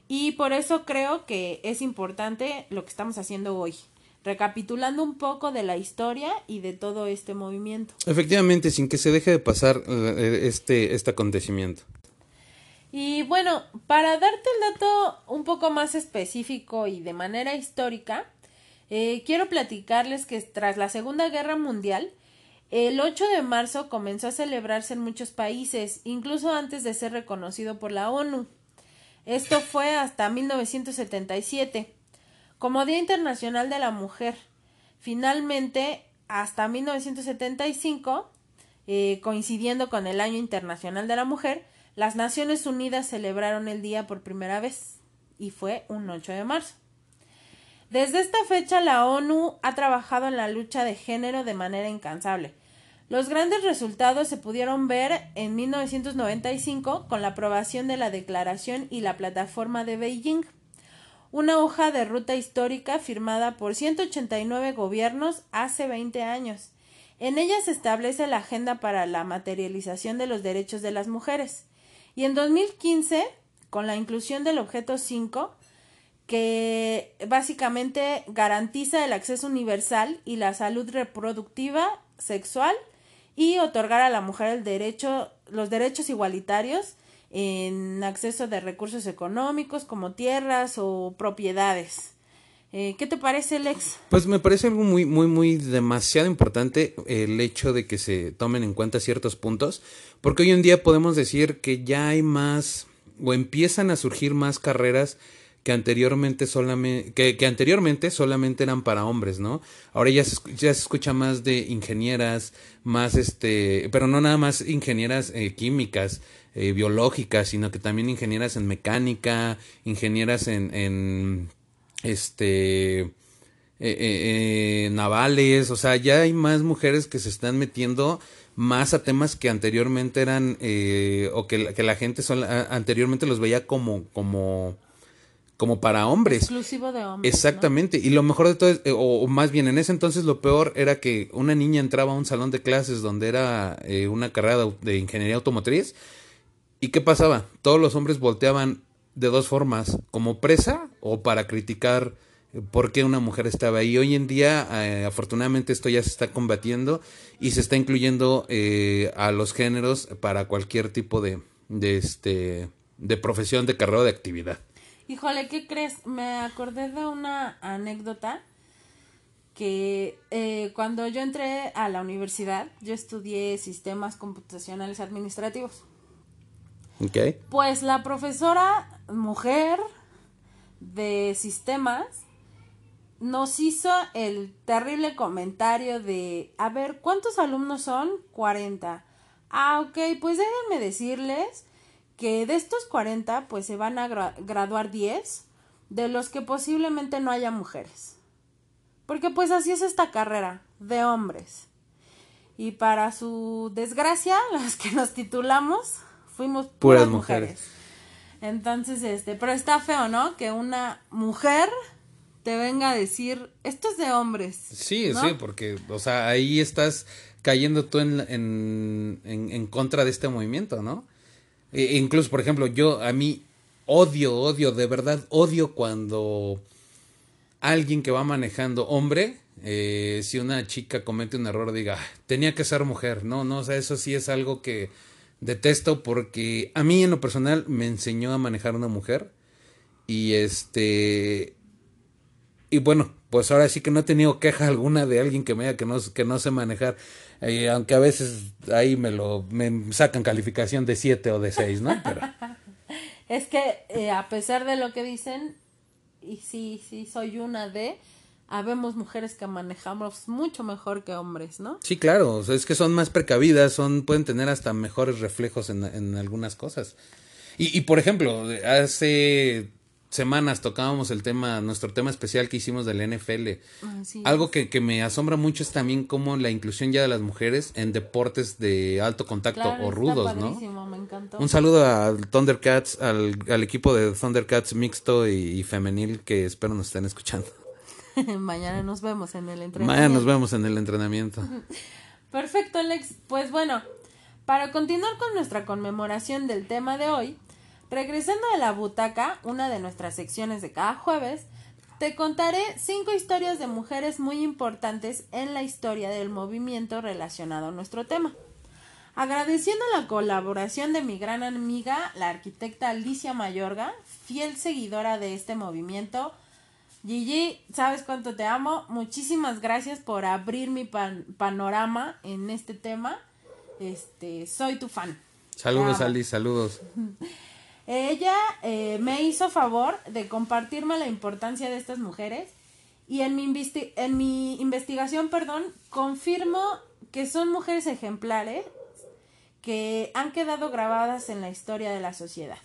y por eso creo que es importante lo que estamos haciendo hoy, recapitulando un poco de la historia y de todo este movimiento. Efectivamente, sin que se deje de pasar eh, este, este acontecimiento. Y bueno, para darte el dato un poco más específico y de manera histórica, eh, quiero platicarles que tras la Segunda Guerra Mundial, el 8 de marzo comenzó a celebrarse en muchos países, incluso antes de ser reconocido por la ONU. Esto fue hasta 1977, como Día Internacional de la Mujer. Finalmente, hasta 1975, eh, coincidiendo con el Año Internacional de la Mujer, las Naciones Unidas celebraron el día por primera vez y fue un 8 de marzo. Desde esta fecha la ONU ha trabajado en la lucha de género de manera incansable. Los grandes resultados se pudieron ver en 1995 con la aprobación de la Declaración y la Plataforma de Beijing, una hoja de ruta histórica firmada por 189 gobiernos hace 20 años. En ella se establece la agenda para la materialización de los derechos de las mujeres. Y en 2015, con la inclusión del objeto 5, que básicamente garantiza el acceso universal y la salud reproductiva, sexual y otorgar a la mujer el derecho, los derechos igualitarios en acceso de recursos económicos como tierras o propiedades. Eh, ¿Qué te parece, Lex? Pues me parece algo muy, muy, muy demasiado importante el hecho de que se tomen en cuenta ciertos puntos, porque hoy en día podemos decir que ya hay más o empiezan a surgir más carreras que anteriormente solamente que, que, anteriormente solamente eran para hombres, ¿no? Ahora ya se, ya se escucha más de ingenieras, más este, pero no nada más ingenieras eh, químicas, eh, biológicas, sino que también ingenieras en mecánica, ingenieras en, en este eh, eh, navales, o sea, ya hay más mujeres que se están metiendo más a temas que anteriormente eran o que, que la gente son, anteriormente los veía como como como para hombres. Exclusivo de hombres. Exactamente. Y lo mejor de todo, es, eh, o, más bien en ese entonces lo peor era que una niña entraba a un salón de clases donde era eh, una carrera de, ingeniería automotriz. ¿Y qué pasaba? Todos los hombres volteaban de dos formas, como presa o para criticar eh, por qué una mujer estaba ahí. Hoy en día, afortunadamente, esto ya se está combatiendo y se está incluyendo a los géneros para cualquier tipo de, de, este, de profesión, de carrera, de actividad. Híjole, ¿qué crees? Me acordé de una anécdota que eh, cuando yo entré a la universidad, yo estudié sistemas computacionales administrativos. Ok. Pues la profesora mujer de sistemas nos hizo el terrible comentario de, a ver, ¿cuántos alumnos son? 40. Ah, ok, pues déjenme decirles que de estos 40 pues se van a graduar 10 de los que posiblemente no haya mujeres. Porque pues así es esta carrera de hombres. Y para su desgracia, las que nos titulamos fuimos puras, mujeres. Entonces, este, pero está feo, ¿no? Que una mujer te venga a decir, esto es de hombres. Sí, sí, porque, o sea, ahí estás cayendo tú en, en, en contra de este movimiento, ¿no? E incluso, por ejemplo, yo a mí odio, odio, de verdad odio cuando alguien que va manejando hombre, eh, si una chica comete un error, diga, tenía que ser mujer. No, no, o sea, eso sí es algo que detesto porque a mí en lo personal me enseñó a manejar una mujer y este y bueno, pues ahora sí que no he tenido queja alguna de alguien que me diga que no, que no sé manejar. Eh, aunque a veces ahí me lo me sacan calificación de 7 o de 6, ¿no? Pero... es que eh, a pesar de lo que dicen, y sí, sí, soy una de, habemos mujeres que manejamos mucho mejor que hombres, ¿no? Sí, claro, es que son más precavidas, son pueden tener hasta mejores reflejos en, en algunas cosas. Y, y por ejemplo, hace semanas tocábamos el tema, nuestro tema especial que hicimos del NFL. Algo que, que, me asombra mucho es también como la inclusión ya de las mujeres en deportes de alto contacto o rudos, ¿no? Me. Un saludo al Thundercats, al, al equipo de Thundercats mixto y, femenil que espero nos estén escuchando. Mañana nos vemos en el entrenamiento. Mañana nos vemos en el entrenamiento. Perfecto, Alex. Pues bueno, para continuar con nuestra conmemoración del tema de hoy, Regresando a la butaca, una de nuestras secciones de cada jueves, te contaré cinco historias de mujeres muy importantes en la historia del movimiento relacionado a nuestro tema. Agradeciendo la colaboración de mi gran amiga, la arquitecta Alicia Mayorga, fiel seguidora de este movimiento. Gigi, sabes cuánto te amo. Muchísimas gracias por abrir mi panorama en este tema. Este, soy tu fan. Saludos, Alice, saludos. Ella eh, me hizo favor de compartirme la importancia de estas mujeres y en mi, en mi investigación, perdón, confirmo que son mujeres ejemplares que han quedado grabadas en la historia de la sociedad.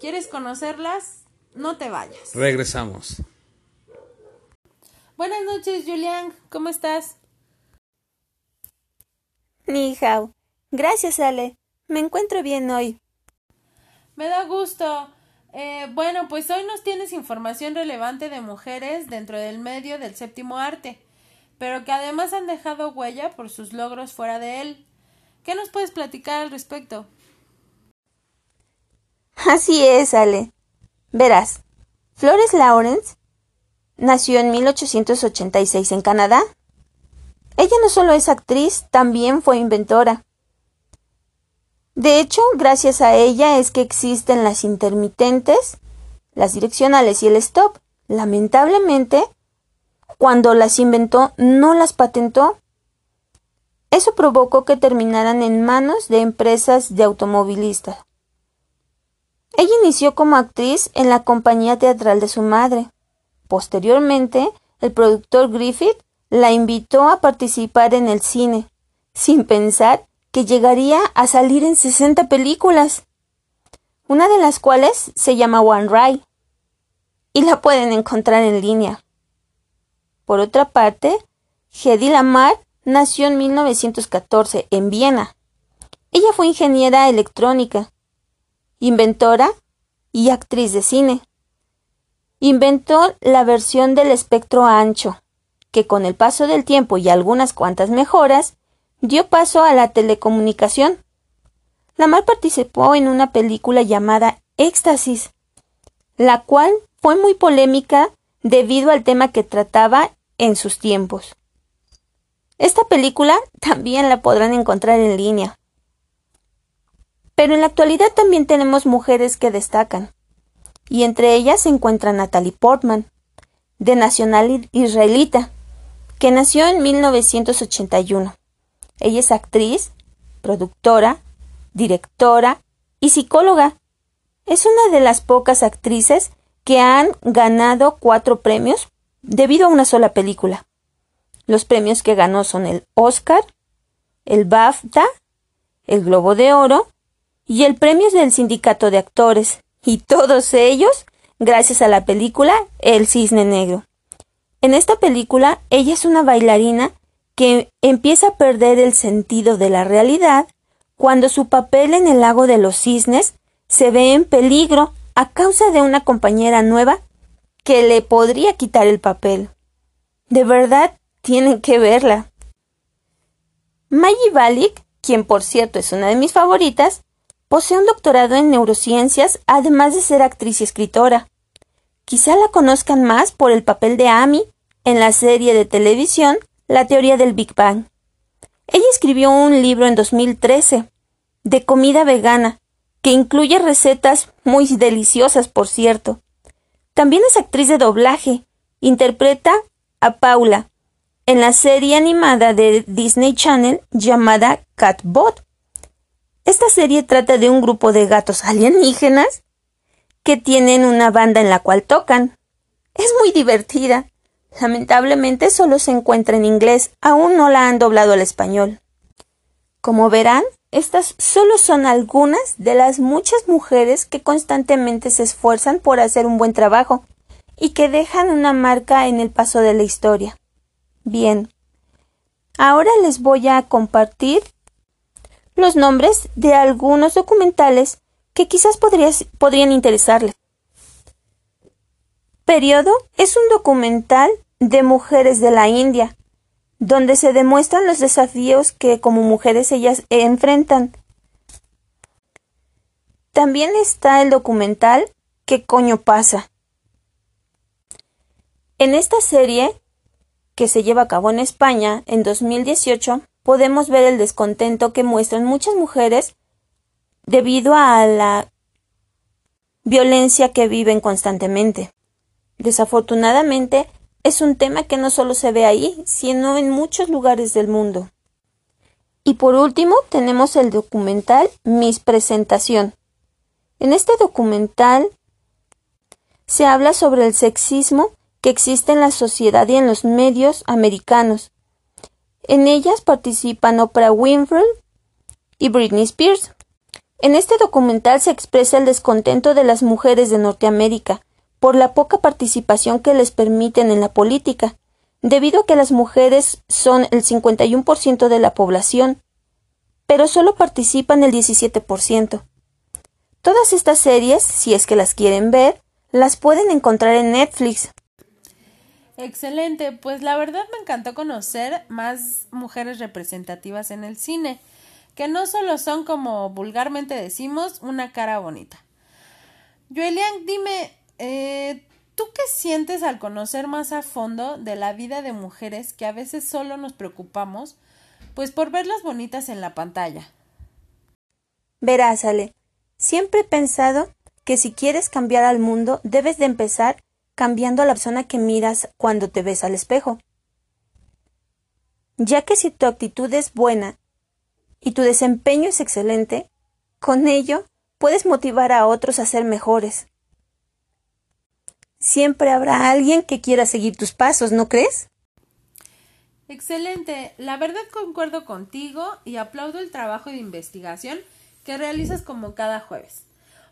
¿Quieres conocerlas? No te vayas. Regresamos. Buenas noches, Julián. ¿Cómo estás? Ni hao. Gracias, Ale. Me encuentro bien hoy. Me da gusto. Eh, bueno, pues hoy nos tienes información relevante de mujeres dentro del medio del séptimo arte, pero que además han dejado huella por sus logros fuera de él. ¿Qué nos puedes platicar al respecto? Así es, Ale. Verás, Flores Lawrence nació en 1886 en Canadá. Ella no solo es actriz, también fue inventora. De hecho, gracias a ella es que existen las intermitentes, las direccionales y el stop. Lamentablemente, cuando las inventó, no las patentó. Eso provocó que terminaran en manos de empresas de automovilistas. Ella inició como actriz en la compañía teatral de su madre. Posteriormente, el productor Griffith la invitó a participar en el cine, sin pensar que llegaría a salir en 60 películas, una de las cuales se llama One Ride, y la pueden encontrar en línea. Por otra parte, Hedy Lamar nació en 1914 en Viena. Ella fue ingeniera electrónica, inventora y actriz de cine. Inventó la versión del espectro ancho, que con el paso del tiempo y algunas cuantas mejoras, dio paso a la telecomunicación. Lamar participó en una película llamada Éxtasis, la cual fue muy polémica debido al tema que trataba en sus tiempos. Esta película también la podrán encontrar en línea. Pero en la actualidad también tenemos mujeres que destacan, y entre ellas se encuentra Natalie Portman, de nacional israelita, que nació en 1981. Ella es actriz, productora, directora y psicóloga. Es una de las pocas actrices que han ganado cuatro premios debido a una sola película. Los premios que ganó son el Oscar, el BAFTA, el Globo de Oro y el premio del Sindicato de Actores, y todos ellos gracias a la película El Cisne Negro. En esta película ella es una bailarina que empieza a perder el sentido de la realidad cuando su papel en el lago de los cisnes se ve en peligro a causa de una compañera nueva que le podría quitar el papel. De verdad, tienen que verla. Maggie Balik, quien por cierto es una de mis favoritas, posee un doctorado en neurociencias, además de ser actriz y escritora. Quizá la conozcan más por el papel de Amy en la serie de televisión la teoría del Big Bang. Ella escribió un libro en 2013 de comida vegana que incluye recetas muy deliciosas, por cierto. También es actriz de doblaje. Interpreta a Paula en la serie animada de Disney Channel llamada Catbot. Esta serie trata de un grupo de gatos alienígenas que tienen una banda en la cual tocan. Es muy divertida. Lamentablemente solo se encuentra en inglés, aún no la han doblado al español. Como verán, estas solo son algunas de las muchas mujeres que constantemente se esfuerzan por hacer un buen trabajo y que dejan una marca en el paso de la historia. Bien, ahora les voy a compartir los nombres de algunos documentales que quizás podrían interesarles. Periodo es un documental de mujeres de la India, donde se demuestran los desafíos que como mujeres ellas enfrentan. También está el documental ¿Qué coño pasa? En esta serie, que se lleva a cabo en España en 2018, podemos ver el descontento que muestran muchas mujeres debido a la violencia que viven constantemente. Desafortunadamente, es un tema que no solo se ve ahí, sino en muchos lugares del mundo. Y por último, tenemos el documental Mis Presentación. En este documental se habla sobre el sexismo que existe en la sociedad y en los medios americanos. En ellas participan Oprah Winfrey, y Britney Spears. En este documental se expresa el descontento de las mujeres de Norteamérica por la poca participación que les permiten en la política, debido a que las mujeres son el 51% de la población, pero solo participan el 17%. Todas estas series, si es que las quieren ver, las pueden encontrar en Netflix. Excelente, pues la verdad me encantó conocer más mujeres representativas en el cine, que no solo son como vulgarmente decimos una cara bonita. Joelian, dime, eh, ¿tú qué sientes al conocer más a fondo de la vida de mujeres que a veces solo nos preocupamos pues por verlas bonitas en la pantalla? Verás, Ale, siempre he pensado que si quieres cambiar al mundo debes de empezar cambiando a la persona que miras cuando te ves al espejo. Ya que si tu actitud es buena y tu desempeño es excelente, con ello puedes motivar a otros a ser mejores. Siempre habrá alguien que quiera seguir tus pasos, ¿no crees? Excelente. La verdad concuerdo contigo y aplaudo el trabajo de investigación que realizas como cada jueves.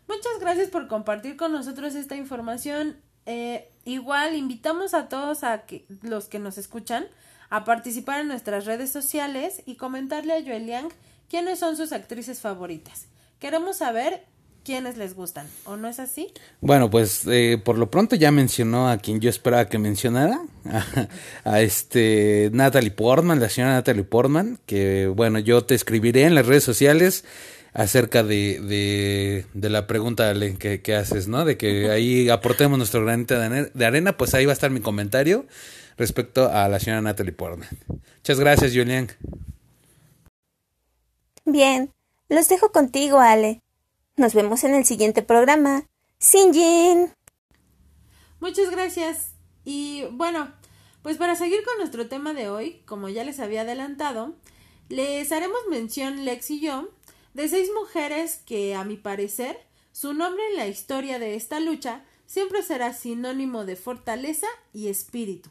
Muchas gracias por compartir con nosotros esta información eh, igual invitamos a todos a que, los que nos escuchan a participar en nuestras redes sociales y comentarle a Joel quiénes son sus actrices favoritas. Queremos saber quiénes les gustan, ¿o no es así? Bueno, pues eh, por lo pronto ya mencionó a quien yo esperaba que mencionara, a, este Natalie Portman, la señora Natalie Portman, que bueno, yo te escribiré en las redes sociales acerca de, de, la pregunta que, que, haces, ¿no? De que ahí aportemos nuestro granito de arena, pues ahí va a estar mi comentario respecto a la señora Natalie Portman. Muchas gracias, Julián. Bien, los dejo contigo, Ale. Nos vemos en el siguiente programa. Sinjin. Muchas gracias. Y bueno, pues para seguir con nuestro tema de hoy, como ya les había adelantado, les haremos mención Lex y yo de seis mujeres que, a mi parecer, su nombre en la historia de esta lucha siempre será sinónimo de fortaleza y espíritu.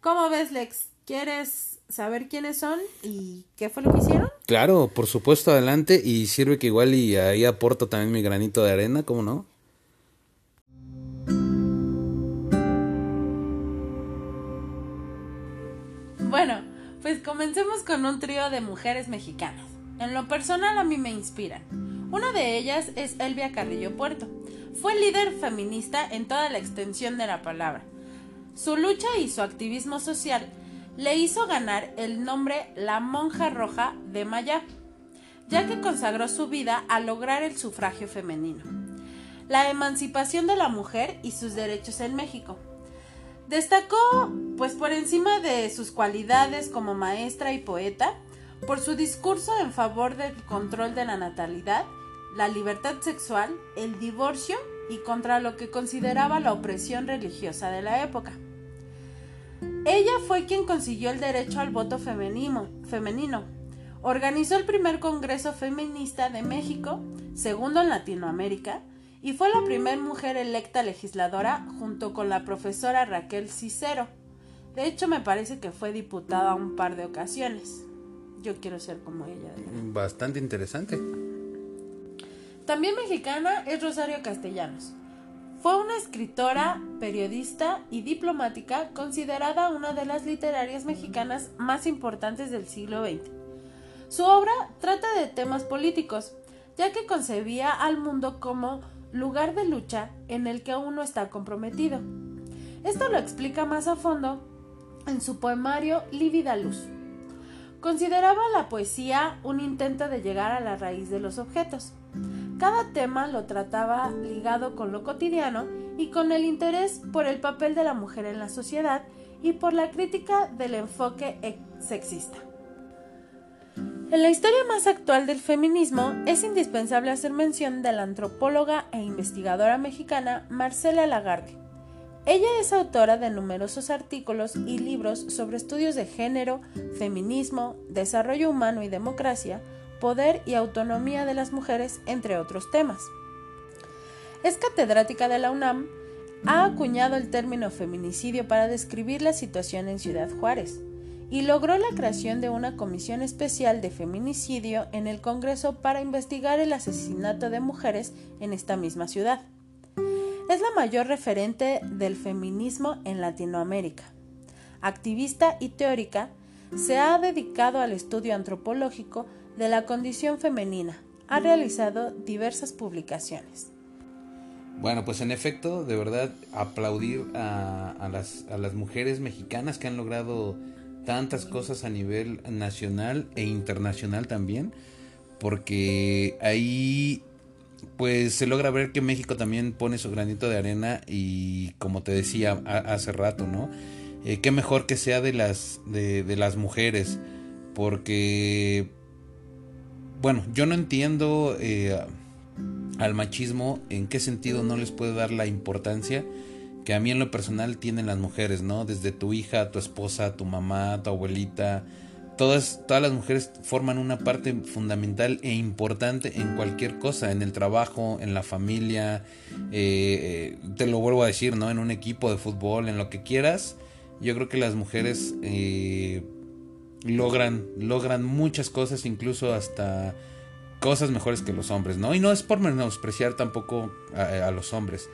¿Cómo ves, Lex? ¿Quieres saber quiénes son y qué fue lo que hicieron? Claro, por supuesto, adelante. Y sirve que igual y ahí aporto también mi granito de arena, ¿cómo no? Bueno, pues comencemos con un trío de mujeres mexicanas. En lo personal a mí me inspiran. Una de ellas es Elvia Carrillo Puerto. Fue líder feminista en toda la extensión de la palabra. Su lucha y su activismo social le hizo ganar el nombre La Monja Roja de Maya, ya que consagró su vida a lograr el sufragio femenino, la emancipación de la mujer y sus derechos en México. Destacó, pues por encima de sus cualidades como maestra y poeta, por su discurso en favor del control de la natalidad, la libertad sexual, el divorcio y contra lo que consideraba la opresión religiosa de la época. Ella fue quien consiguió el derecho al voto femenino, femenino. Organizó el primer Congreso Feminista de México, segundo en Latinoamérica, y fue la primera mujer electa legisladora junto con la profesora Raquel Cicero. De hecho, me parece que fue diputada un par de ocasiones. Yo quiero ser como ella. Bastante interesante. También mexicana es Rosario Castellanos. Fue una escritora, periodista y diplomática considerada una de las literarias mexicanas más importantes del siglo XX. Su obra trata de temas políticos, ya que concebía al mundo como lugar de lucha en el que uno está comprometido. Esto lo explica más a fondo en su poemario Lívida Luz. Consideraba la poesía un intento de llegar a la raíz de los objetos. Cada tema lo trataba ligado con lo cotidiano y con el interés por el papel de la mujer en la sociedad y por la crítica del enfoque sexista. En la historia más actual del feminismo es indispensable hacer mención de la antropóloga e investigadora mexicana Marcela Lagarde, ella es autora de numerosos artículos y libros sobre estudios de género, feminismo, desarrollo humano y democracia, poder y autonomía de las mujeres, entre otros temas. Es catedrática de la UNAM, ha acuñado el término feminicidio para describir la situación en Ciudad Juárez y logró la creación de una comisión especial de feminicidio en el Congreso para investigar el asesinato de mujeres en esta misma ciudad. Es la mayor referente del feminismo en Latinoamérica. Activista y teórica, se ha dedicado al estudio antropológico de la condición femenina. Ha realizado diversas publicaciones. Bueno, pues en efecto, de verdad, aplaudir a, las, a las mujeres mexicanas que han logrado tantas cosas a nivel nacional e internacional también, porque ahí pues se logra ver que México también pone su granito de arena y como te decía hace rato, ¿no? Eh, qué mejor que sea de las, de, de las mujeres, porque, bueno, yo no entiendo eh, al machismo en qué sentido no les puede dar la importancia que a mí en lo personal tienen las mujeres, ¿no? Desde tu hija, tu esposa, tu mamá, tu abuelita, todas, todas las mujeres forman una parte fundamental e importante en cualquier cosa, en el trabajo, en la familia, eh, eh, te lo vuelvo a decir, ¿no? En un equipo de fútbol, en lo que quieras, yo creo que las mujeres logran, logran muchas cosas, incluso hasta cosas mejores que los hombres, ¿no? Y no es por menospreciar tampoco a los hombres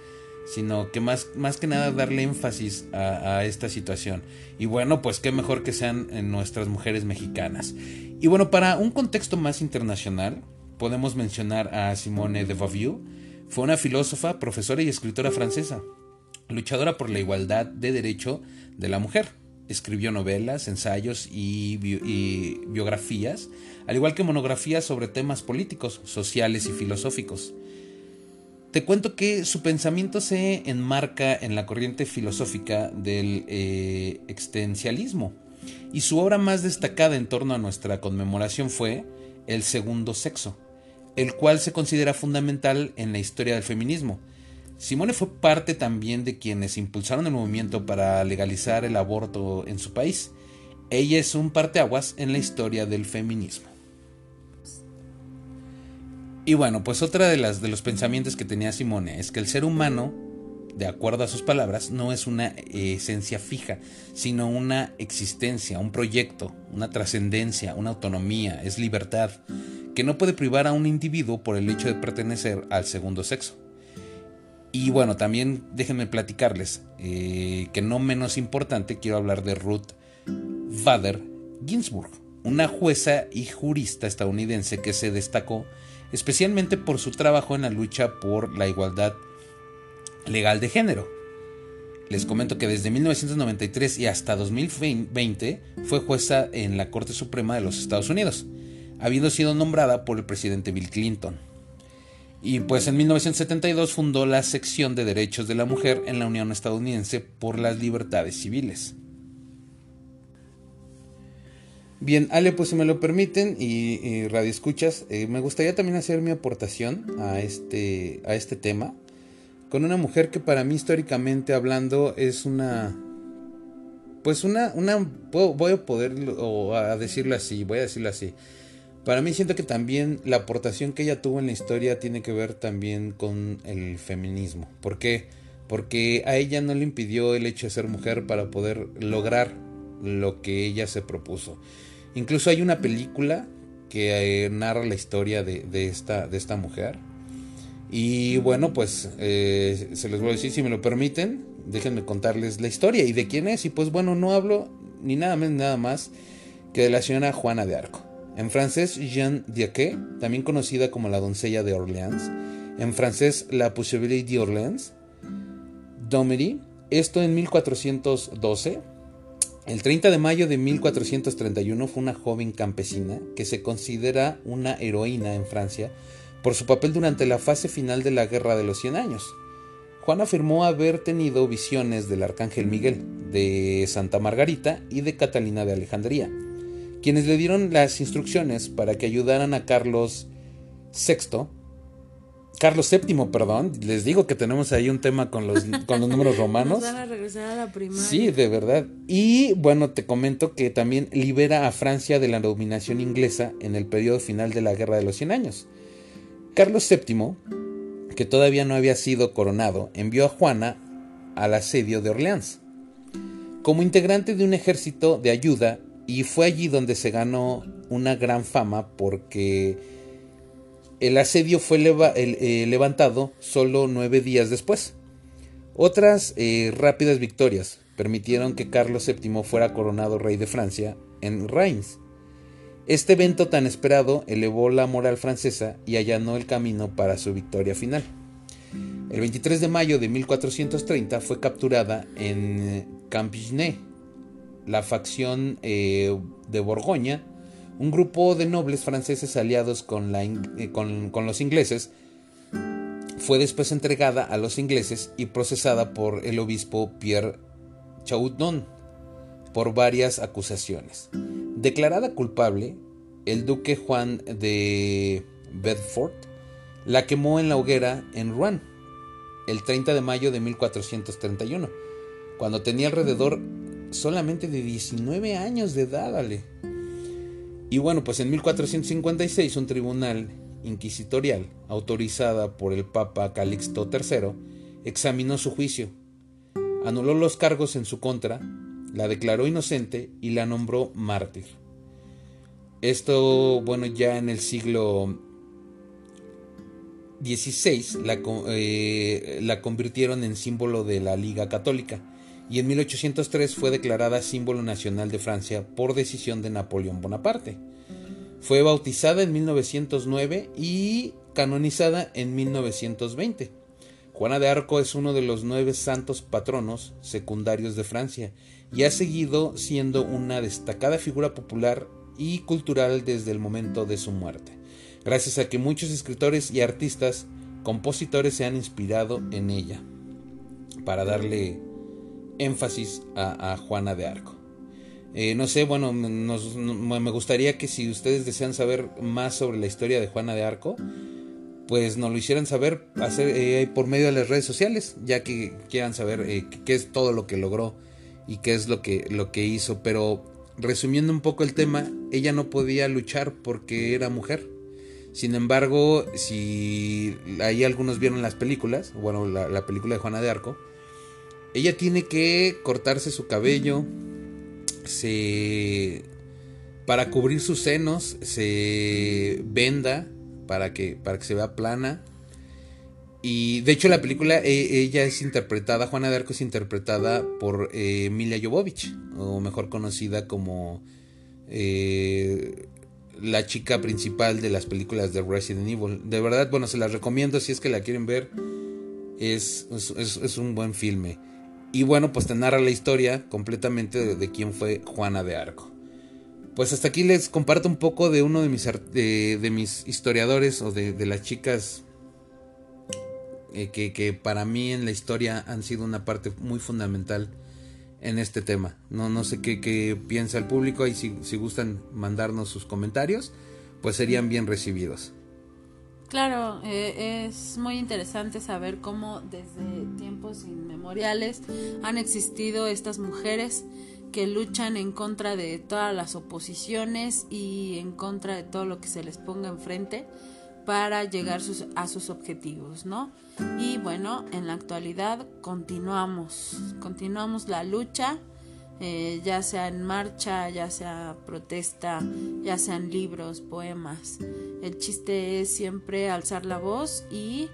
sino que más, más que nada darle énfasis a, esta situación. Y bueno, pues qué mejor que sean nuestras mujeres mexicanas. Y bueno, para un contexto más internacional, podemos mencionar a Simone de Beauvoir. Fue una filósofa, profesora y escritora francesa, luchadora por la igualdad de derecho de la mujer. Escribió novelas, ensayos y, biografías, al igual que monografías sobre temas políticos, sociales y filosóficos. Te cuento que su pensamiento se enmarca en la corriente filosófica del eh, existencialismo y su obra más destacada en torno a nuestra conmemoración fue El segundo sexo, el cual se considera fundamental en la historia del feminismo. Simone fue parte también de quienes impulsaron el movimiento para legalizar el aborto en su país. Ella es un parteaguas en la historia del feminismo. Y bueno, pues otra de las de los pensamientos que tenía Simone es que el ser humano, de acuerdo a sus palabras, no es una esencia fija, sino una existencia, un proyecto, una trascendencia, una autonomía, es libertad, que no puede privar a un individuo por el hecho de pertenecer al segundo sexo. Y bueno, también déjenme platicarles eh, que no menos importante quiero hablar de Ruth Bader Ginsburg, una jueza y jurista estadounidense que se destacó especialmente por su trabajo en la lucha por la igualdad legal de género. Les comento que desde 1993 y hasta 2020 fue jueza en la Corte Suprema de los Estados Unidos, habiendo sido nombrada por el presidente Bill Clinton. Y pues en 1972 fundó la sección de derechos de la mujer en la Unión Estadounidense por las libertades civiles. Bien, Ale, pues si me lo permiten y, Radio Escuchas, eh, me gustaría también hacer mi aportación a este, a este tema con una mujer que para mí históricamente hablando es una, pues una, una, voy a poder o a decirlo así, voy a decirlo así. Para mí siento que también la aportación que ella tuvo en la historia tiene que ver también con el feminismo. ¿Por qué? Porque a ella no le impidió el hecho de ser mujer para poder lograr lo que ella se propuso. Incluso hay una película que eh, narra la historia de, esta, de esta mujer. Y bueno, pues eh, se les voy a decir, si me lo permiten, déjenme contarles la historia y de quién es. Y pues bueno, no hablo ni nada menos nada más que de la señora Juana de Arco. En francés, Jeanne d'Arc, también conocida como la doncella de Orleans. En francés, la Possibilité d'Orleans. Domery. Esto en 1412 el 30 de mayo de 1431 fue una joven campesina que se considera una heroína en Francia por su papel durante la fase final de la Guerra de los Cien Años. Juan afirmó haber tenido visiones del Arcángel Miguel, de Santa Margarita y de Catalina de Alejandría, quienes le dieron las instrucciones para que ayudaran a Carlos VI Carlos VII, perdón. Les digo que tenemos ahí un tema con los, con los números romanos. van a regresar a la primaria. Sí, de verdad. Y bueno, te comento que también libera a Francia de la dominación inglesa en el periodo final de la Guerra de los Cien Años. Carlos VII, que todavía no había sido coronado, envió a Juana al asedio de Orleans. Como integrante de un ejército de ayuda y fue allí donde se ganó una gran fama porque el asedio fue eh, levantado solo nueve días después. Otras eh, rápidas victorias permitieron que Carlos VII fuera coronado rey de Francia en Reims. Este evento tan esperado elevó la moral francesa y allanó el camino para su victoria final. El 23 de mayo de 1430 fue capturada en Campigné, la facción eh, de Borgoña, un grupo de nobles franceses aliados con, eh, con, los ingleses, fue después entregada a los ingleses y procesada por el obispo Pierre Chaudon por varias acusaciones. Declarada culpable, el duque Juan de Bedford la quemó en la hoguera en Rouen el 30 de mayo de 1431, cuando tenía alrededor solamente de 19 años de edad, ale. Y bueno, pues en 1456 un tribunal inquisitorial, autorizada por el Papa Calixto III, examinó su juicio, anuló los cargos en su contra, la declaró inocente y la nombró mártir. Esto, bueno, ya en el siglo XVI la, eh, la convirtieron en símbolo de la Liga Católica y en 1803 fue declarada símbolo nacional de Francia por decisión de Napoleón Bonaparte. Fue bautizada en 1909 y canonizada en 1920. Juana de Arco es uno de los nueve santos patronos secundarios de Francia y ha seguido siendo una destacada figura popular y cultural desde el momento de su muerte, gracias a que muchos escritores y artistas, compositores se han inspirado en ella para darle énfasis a, Juana de Arco. Eh, no sé, bueno, me gustaría que si ustedes desean saber más sobre la historia de Juana de Arco, pues nos lo hicieran saber hacer, eh, por medio de las redes sociales, ya que quieran saber eh, qué es todo lo que logró y qué es lo que, lo que hizo. Pero resumiendo un poco el tema, ella no podía luchar porque era mujer. Sin embargo, si ahí algunos vieron las películas, bueno, la película de Juana de Arco, ella tiene que cortarse su cabello, se para cubrir sus senos se venda para que para que se vea plana. Y de hecho la película e, ella es interpretada, Juana de Arco es interpretada por eh, Emilia Jovovich, o mejor conocida como eh, la chica principal de las películas de Resident Evil. De verdad, bueno, se las recomiendo si es que la quieren ver. Es, es, es un buen filme. Y bueno, pues te narra la historia completamente de, quién fue Juana de Arco. Pues hasta aquí les comparto un poco de uno de mis, de, mis historiadores o de, las chicas eh, que, para mí en la historia han sido una parte muy fundamental en este tema. No, no sé qué, piensa el público y si, si gustan mandarnos sus comentarios, pues serían bien recibidos. Claro, eh, es muy interesante saber cómo desde tiempos inmemoriales han existido estas mujeres que luchan en contra de todas las oposiciones y en contra de todo lo que se les ponga enfrente para llegar a sus objetivos, ¿no? Y bueno, en la actualidad continuamos, continuamos la lucha eh, ya sea en marcha, ya sea protesta, ya sean libros, poemas. El chiste es siempre alzar la voz y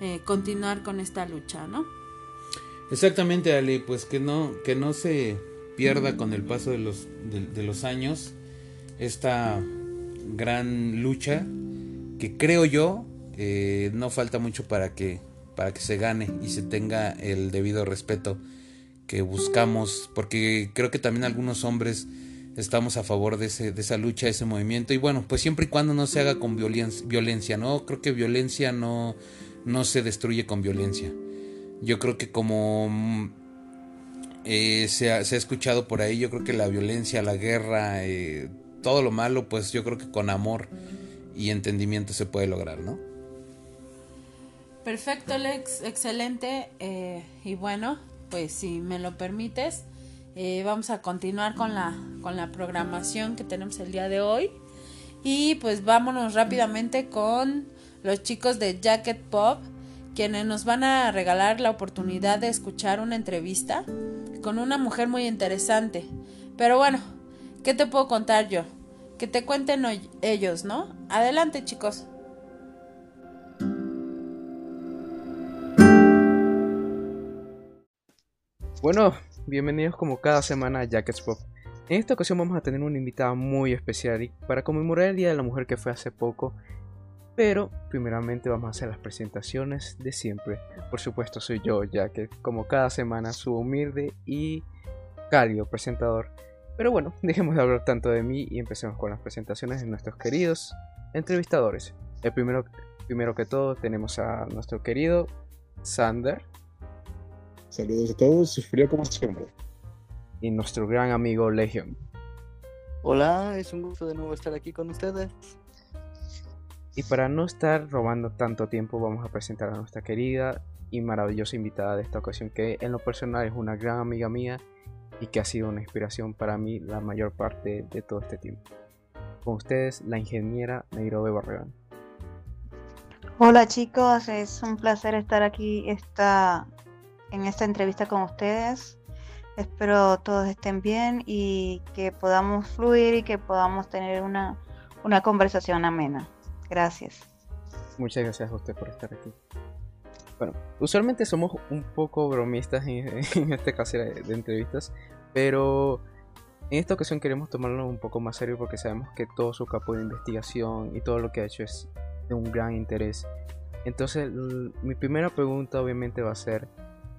eh, continuar con esta lucha, ¿no? Exactamente, Ali, pues que no, que no se pierda con el paso de los, de, los años esta gran lucha que creo yo eh, no falta mucho para que, para que se gane y se tenga el debido respeto que buscamos, porque creo que también algunos hombres estamos a favor de, ese, de esa lucha, de ese movimiento. Y bueno, pues siempre y cuando no se haga con violencia, violencia ¿no? Creo que violencia no, no se destruye con violencia. Yo creo que como mm, eh, se, ha, se, ha, escuchado por ahí, yo creo que la violencia, la guerra, eh, todo lo malo, pues yo creo que con amor y entendimiento se puede lograr, ¿no? Perfecto, Alex, excelente. Eh, y bueno, pues si me lo permites, eh, vamos a continuar con la, con la programación que tenemos el día de hoy. Y pues vámonos rápidamente con los chicos de Jacket Pop, quienes nos van a regalar la oportunidad de escuchar una entrevista con una mujer muy interesante. Pero bueno, ¿qué te puedo contar yo? Que te cuenten ellos, ¿no? Adelante, chicos. Bueno, bienvenidos como cada semana a Jackets Pop. En esta ocasión vamos a tener una invitada muy especial para conmemorar el Día de la Mujer que fue hace poco. Pero primeramente vamos a hacer las presentaciones de siempre. Por supuesto soy yo, que como cada semana su humilde y cálido presentador. Pero bueno, dejemos de hablar tanto de mí y empecemos con las presentaciones de nuestros queridos entrevistadores. El primero, primero que todo tenemos a nuestro querido Sander. Saludos a todos, frío como siempre. Y nuestro gran amigo Legion. Hola, es un gusto de nuevo estar aquí con ustedes. Y para no estar robando tanto tiempo, vamos a presentar a nuestra querida y maravillosa invitada de esta ocasión, que en lo personal es una gran amiga mía y que ha sido una inspiración para mí la mayor parte de todo este tiempo. Con ustedes, la ingeniera Nairobi Barragán. Hola chicos, es un placer estar aquí esta, en esta entrevista con ustedes. Espero todos estén bien y que podamos fluir y que podamos tener una, conversación amena. Gracias. Muchas gracias a usted por estar aquí. Bueno, usualmente somos un poco bromistas en, este caso de, entrevistas, pero en esta ocasión queremos tomarlo un poco más serio porque sabemos que todo su campo de investigación y todo lo que ha hecho es de un gran interés. Entonces, mi primera pregunta obviamente va a ser,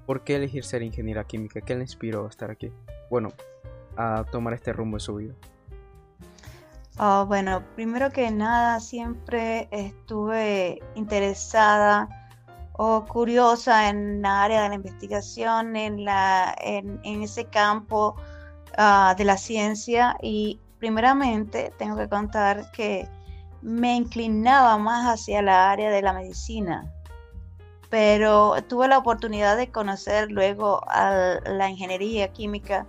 ¿Por qué elegir ser ingeniera química? ¿Qué le inspiró a estar aquí? Bueno, a tomar este rumbo en su vida. Oh, bueno, primero que nada, siempre estuve interesada o curiosa en la área de la investigación, en, la, en, ese campo ah, de la ciencia y primeramente tengo que contar que me inclinaba más hacia la área de la medicina pero tuve la oportunidad de conocer luego a la ingeniería química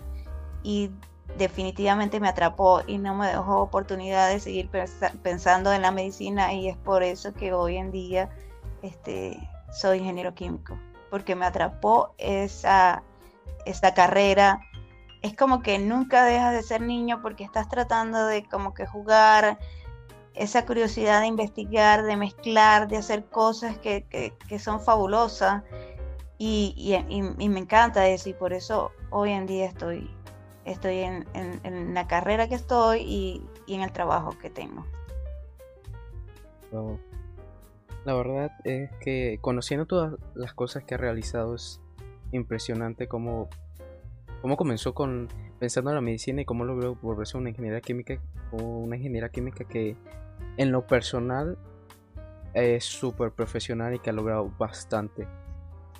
y definitivamente me atrapó y no me dejó oportunidad de seguir pensando en la medicina y es por eso que hoy en día este, soy ingeniero químico, porque me atrapó esa, esta carrera. Es como que nunca dejas de ser niño porque estás tratando de como que jugar, esa curiosidad de investigar, de mezclar, de hacer cosas que, son fabulosas y, me encanta eso y por eso hoy en día estoy, estoy en, la carrera que estoy y, en el trabajo que tengo. La verdad es que conociendo todas las cosas que ha realizado es impresionante cómo, cómo comenzó con pensando en la medicina y cómo logró volverse una ingeniera química o una ingeniera química que en lo personal es súper profesional y que ha logrado bastante.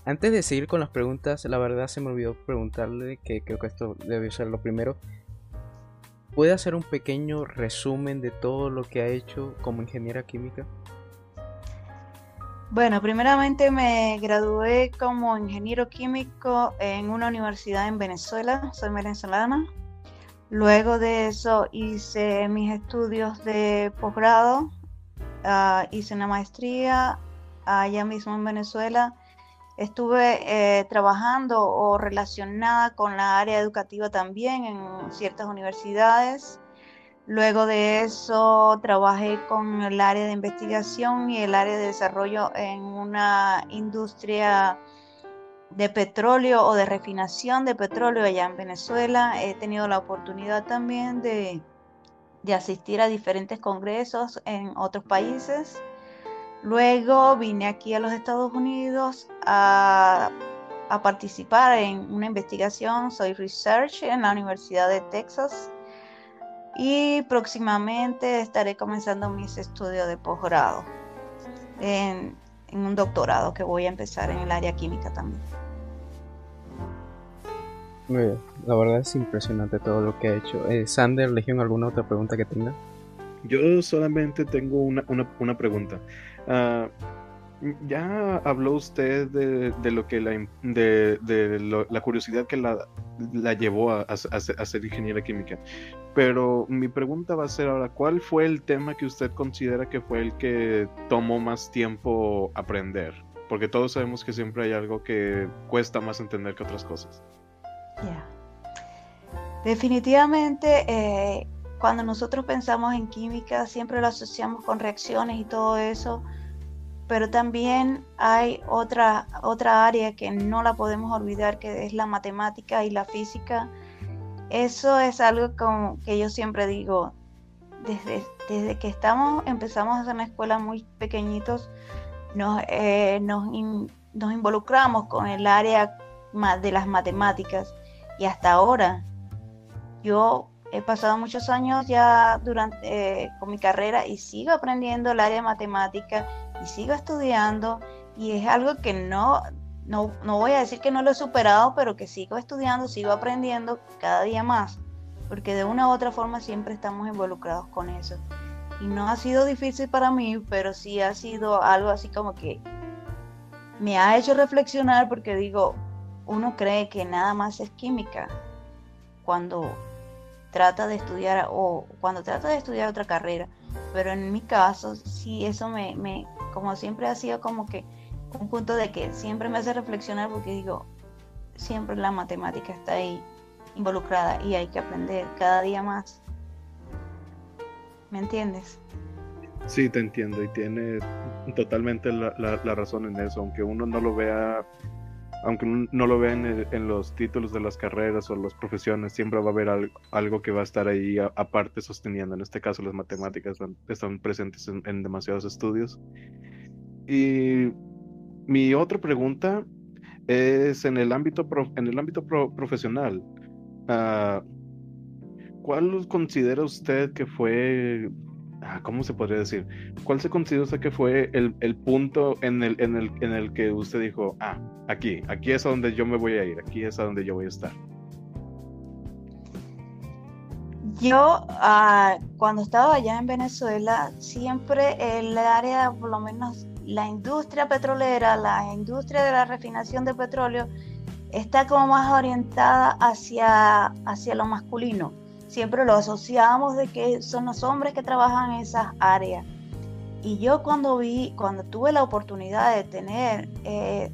Antes de seguir con las preguntas, la verdad se me olvidó preguntarle, que creo que esto debe ser lo primero. ¿Puede hacer un pequeño resumen de todo lo que ha hecho como ingeniera química? Bueno, primeramente me gradué como ingeniero químico en una universidad en Venezuela, soy venezolana. Luego de eso hice mis estudios de posgrado, ah, hice una maestría allá mismo en Venezuela. Estuve eh, trabajando o relacionada con la área educativa también en ciertas universidades. Luego de eso trabajé con el área de investigación y el área de desarrollo en una industria de petróleo o de refinación de petróleo allá en Venezuela. He tenido la oportunidad también de, asistir a diferentes congresos en otros países. Luego vine aquí a los Estados Unidos a, a, participar en una investigación. Soy research en la Universidad de Texas y próximamente estaré comenzando mis estudios de posgrado en, en un doctorado que voy a empezar en el área química también. La verdad es impresionante todo lo que ha hecho. Eh, Sander, Legión, ¿alguna otra pregunta que tenga? Yo solamente tengo una, una, pregunta. Ah, ya habló usted de, lo que la, de, la curiosidad que la, la llevó a, a, ser ingeniera química. Pero mi pregunta va a ser ahora, ¿cuál fue el tema que usted considera que fue el que tomó más tiempo aprender? Porque todos sabemos que siempre hay algo que cuesta más entender que otras cosas. Definitivamente, eh, cuando nosotros pensamos en química, siempre lo asociamos con reacciones y todo eso, pero también hay otra, otra área que no la podemos olvidar, que es la matemática y la física. Eso es algo como que yo siempre digo, desde, desde que estamos, empezamos en la escuela muy pequeñitos, nos, eh, nos, nos involucramos con el área de las matemáticas y hasta ahora yo he pasado muchos años ya durante eh, con mi carrera y sigo aprendiendo el área de matemática y sigo estudiando y es algo que no, no, no voy a decir que no lo he superado, pero que sigo estudiando, sigo aprendiendo cada día más, porque de una u otra forma siempre estamos involucrados con eso. Y no ha sido difícil para mí, pero sí ha sido algo así como que me ha hecho reflexionar porque digo, uno cree que nada más es química cuando trata de estudiar o cuando trata de estudiar otra carrera. Pero en mi caso, sí, eso me, me, como siempre ha sido como que un punto de que siempre me hace reflexionar porque digo, siempre la matemática está ahí involucrada y hay que aprender cada día más. ¿Me entiendes? Sí, te entiendo y tiene totalmente la, la, razón en eso, aunque uno no lo vea, aunque no lo vea en, los títulos de las carreras o las profesiones, siempre va a haber algo, que va a estar ahí aparte sosteniendo. En este caso, las matemáticas están presentes en, demasiados estudios. Y mi otra pregunta es en el ámbito, en el ámbito profesional. Uh, ¿Cuál considera usted que fue, ah, cómo se podría decir? ¿Cuál se considera usted que fue el, el punto en el, en, el, en el que usted dijo, ah, aquí, aquí es a donde yo me voy a ir, aquí es a donde yo voy a estar? Yo, uh, cuando estaba allá en Venezuela, siempre el área, por lo menos la industria petrolera, la industria de la refinación de petróleo, está como más orientada hacia, hacia lo masculino siempre lo asociamos de que son los hombres que trabajan en esas áreas. Y yo cuando vi, cuando tuve la oportunidad de tener eh,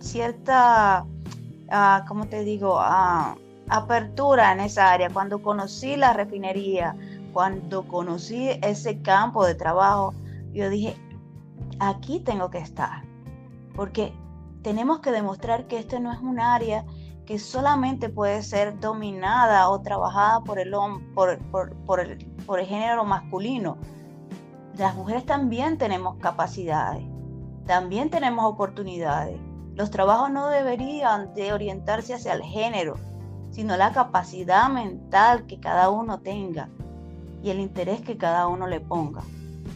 cierta, uh, ¿cómo te digo?, ah, apertura en esa área, cuando conocí la refinería, cuando conocí ese campo de trabajo, yo dije, aquí tengo que estar, porque tenemos que demostrar que este no es un área que solamente puede ser dominada o trabajada por el, por, por, el, por el género masculino. Las mujeres también tenemos capacidades, también tenemos oportunidades. Los trabajos no deberían de orientarse hacia el género, sino la capacidad mental que cada uno tenga y el interés que cada uno le ponga.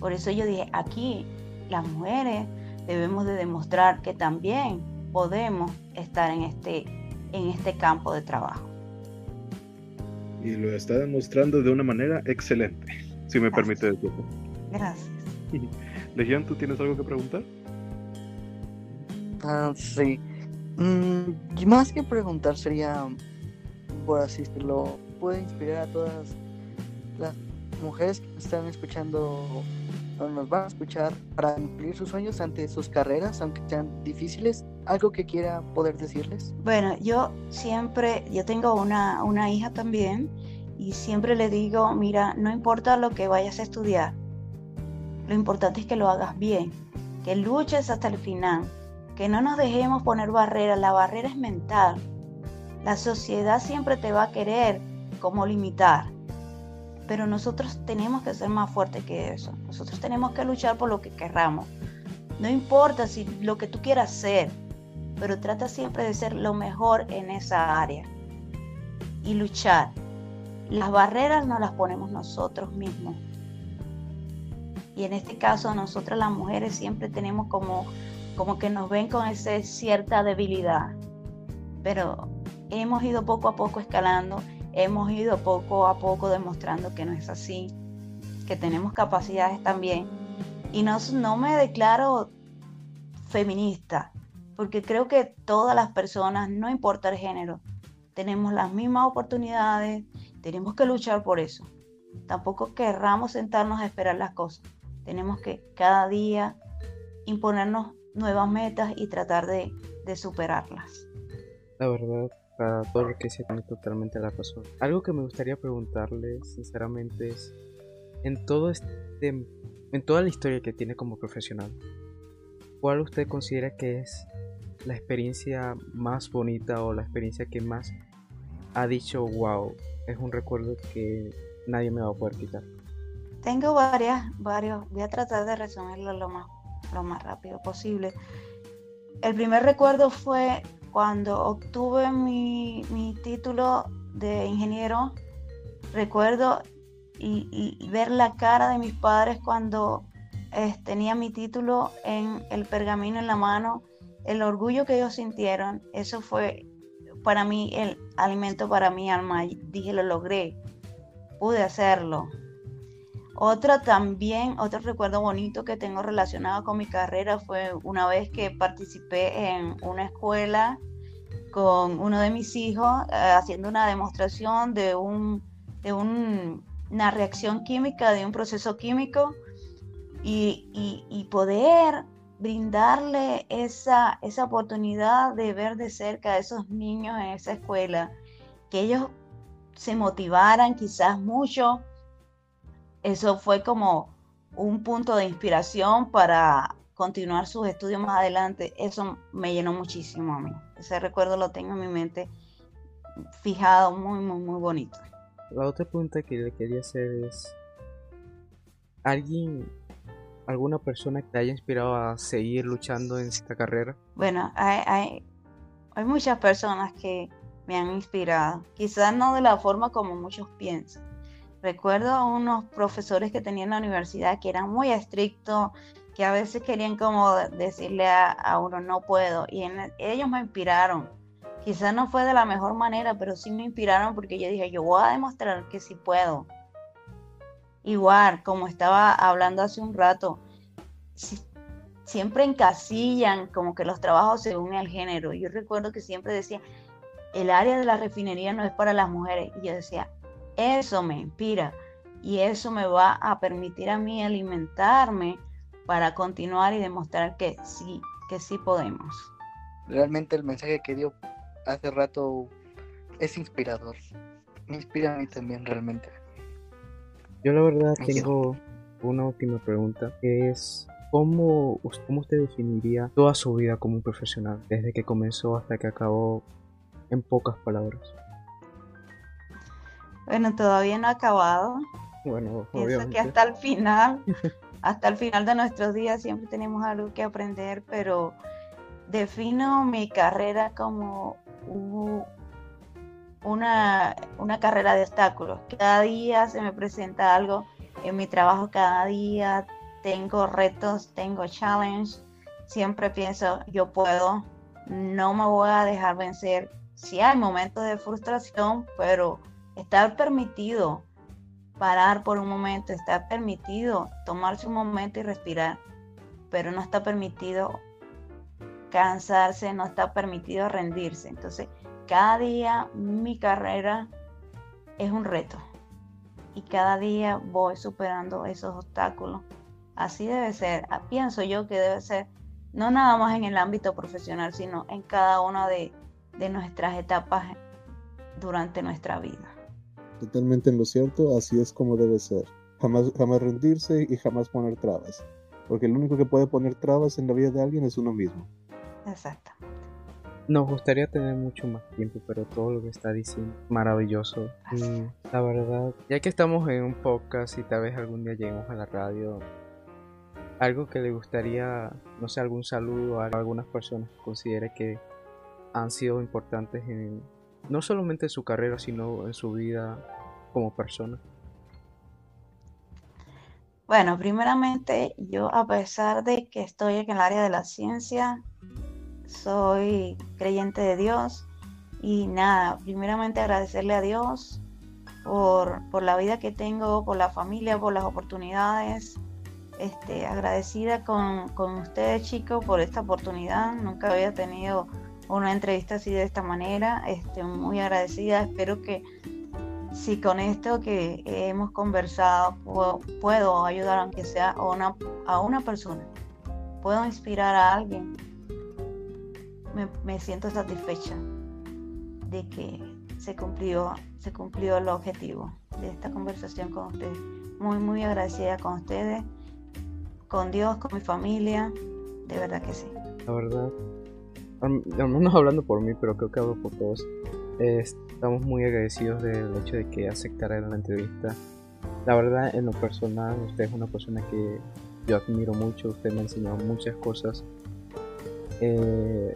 Por eso yo dije, aquí las mujeres debemos de demostrar que también podemos estar en este en este campo de trabajo. Y lo está demostrando de una manera excelente, si me permite decirlo. Gracias. Legión, ¿tú tienes algo que preguntar? Ah, sí. Mm, más que preguntar sería, por así decirlo, puede inspirar a todas las mujeres que están escuchando nos van a escuchar para cumplir sus sueños ante sus carreras, aunque sean difíciles? ¿Algo que quiera poder decirles? Bueno, yo siempre, yo tengo una, una hija también y siempre le digo, mira, no importa lo que vayas a estudiar, lo importante es que lo hagas bien, que luches hasta el final, que no nos dejemos poner barreras, la barrera es mental. La sociedad siempre te va a querer como limitar pero nosotros tenemos que ser más fuertes que eso. Nosotros tenemos que luchar por lo que querramos. No importa si lo que tú quieras ser, pero trata siempre de ser lo mejor en esa área y luchar. Las barreras no las ponemos nosotros mismos. Y en este caso, nosotras las mujeres siempre tenemos como, como que nos ven con esa cierta debilidad. Pero hemos ido poco a poco escalando hemos ido poco a poco demostrando que no es así, que tenemos capacidades también. Y no, no me declaro feminista, porque creo que todas las personas, no importa el género, tenemos las mismas oportunidades, tenemos que luchar por eso. Tampoco querramos sentarnos a esperar las cosas. Tenemos que cada día imponernos nuevas metas y tratar de, superarlas. La verdad, para todo lo que se tiene totalmente la razón. Algo que me gustaría preguntarle, sinceramente, es en este, en toda la historia que tiene como profesional, ¿cuál usted considera que es la experiencia más bonita o la experiencia que más ha dicho, wow, es un recuerdo que nadie me va a poder quitar? Tengo varias, varios, voy a tratar de resumirlo lo más, lo más rápido posible. El primer recuerdo fue cuando obtuve mi, título de ingeniero. Recuerdo ver la cara de mis padres cuando tenía mi título en el pergamino en la mano, el orgullo que ellos sintieron, eso fue para mí el alimento para mi alma. Dije, lo logré, pude hacerlo. Otra también, otro recuerdo bonito que tengo relacionado con mi carrera fue una vez que participé en una escuela con uno de mis hijos eh, haciendo una demostración de, un, de una reacción química, de un proceso químico y, poder brindarle esa, esa oportunidad de ver de cerca a esos niños en esa escuela, que ellos se motivaran quizás mucho eso fue como un punto de inspiración para continuar sus estudios más adelante. Eso me llenó muchísimo a mí. Ese recuerdo lo tengo en mi mente fijado, muy, muy, muy bonito. La otra pregunta que le quería hacer es, ¿alguien, alguna persona que te haya inspirado a seguir luchando en esta carrera? Bueno, hay, hay, muchas personas que me han inspirado, quizás no de la forma como muchos piensan Recuerdo a unos profesores que tenía en la universidad que eran muy estrictos, que a veces querían como decirle a, uno no puedo. Y ellos me inspiraron. Quizás no fue de la mejor manera, pero sí me inspiraron porque yo dije, yo voy a demostrar que sí puedo. Igual, como estaba hablando hace un rato, siempre encasillan como que los trabajos según el género. Yo recuerdo que siempre decía, el área de la refinería no es para las mujeres. Y yo decía, eso me inspira y eso me va a permitir a mí alimentarme para continuar y demostrar que sí, que sí podemos. Realmente el mensaje que dio hace rato es inspirador. Me inspira a mí también realmente. Yo la verdad tengo una última pregunta, que es ¿cómo, ¿cómo usted definiría toda su vida como un profesional, desde que comenzó hasta que acabó en pocas palabras? Bueno, todavía no ha acabado. Bueno, Pienso que hasta el final, hasta el final de nuestros días siempre tenemos algo que aprender, pero defino mi carrera como una, una carrera de obstáculos. Cada día se me presenta algo en mi trabajo, cada día tengo retos, tengo challenge. Siempre pienso, yo puedo, no me voy a dejar vencer. Sí hay momentos de frustración, pero Está permitido parar por un momento, está permitido tomarse un momento y respirar, pero no está permitido cansarse, no está permitido rendirse. Entonces, cada día mi carrera es un reto y cada día voy superando esos obstáculos. Así debe ser, ah, pienso yo que debe ser, no nada más en el ámbito profesional, sino en cada una de, de nuestras etapas durante nuestra vida totalmente en lo cierto, así es como debe ser. Jamás, jamás rendirse y jamás poner trabas. Porque el único que puede poner trabas en la vida de alguien es uno mismo. Exacto. Nos gustaría tener mucho más tiempo, pero todo lo que está diciendo maravilloso. Y la verdad, ya que estamos en un podcast y tal vez algún día lleguemos a la radio, algo que le gustaría, no sé, algún saludo a algunas personas que considere que han sido importantes en, no solamente en su carrera, sino en su vida como persona? Bueno, primeramente yo a pesar de que estoy en el área de la ciencia, soy creyente de Dios y nada, primeramente agradecerle a Dios por, por la vida que tengo, por la familia, por las oportunidades. Este, agradecida con, con ustedes chicos por esta oportunidad. Nunca había tenido una entrevista así de esta manera. Este, muy agradecida. Espero que si con esto que hemos conversado puedo, ayudar aunque sea una, a una persona, puedo inspirar a alguien, me, siento satisfecha. de que se cumplió, se cumplió el objetivo de esta conversación con ustedes. Muy, muy agradecida con ustedes, con Dios, con mi familia, de verdad que sí. La verdad, al menos hablando por mí, pero creo que hablo por todos, eh, estamos muy agradecidos del hecho de que aceptara la entrevista. La verdad, en lo personal, usted es una persona que yo admiro mucho, usted me ha enseñado muchas cosas. Eh,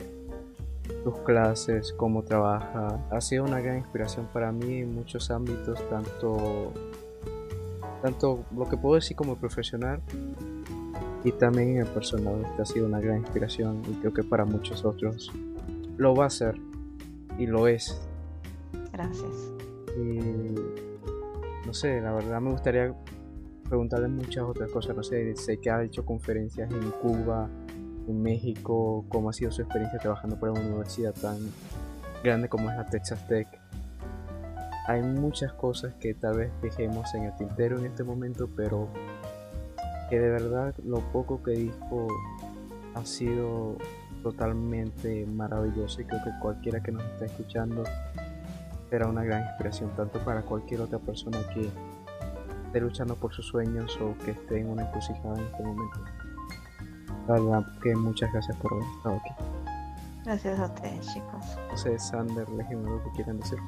sus clases, cómo trabaja, ha sido una gran inspiración para mí en muchos ámbitos, tanto, tanto lo que puedo decir como profesional y también en el personal. Ha sido una gran inspiración y creo que para muchos otros lo va a ser y lo es. Gracias. Y no sé, la verdad me gustaría preguntarle muchas otras cosas. No sé, sé que ha hecho conferencias en Cuba, en México, cómo ha sido su experiencia trabajando para una universidad tan grande como es la Texas Tech. Hay muchas cosas que tal vez dejemos en el tintero en este momento, pero que de verdad lo poco que dijo ha sido totalmente maravilloso y creo que cualquiera que nos está escuchando será una gran inspiración tanto para cualquier otra persona que esté luchando por sus sueños o que esté en una encrucijada en este momento. La verdad que muchas gracias por haber estado aquí. Gracias a ustedes, chicos. No sé, Sander, déjenme lo que quieran decir.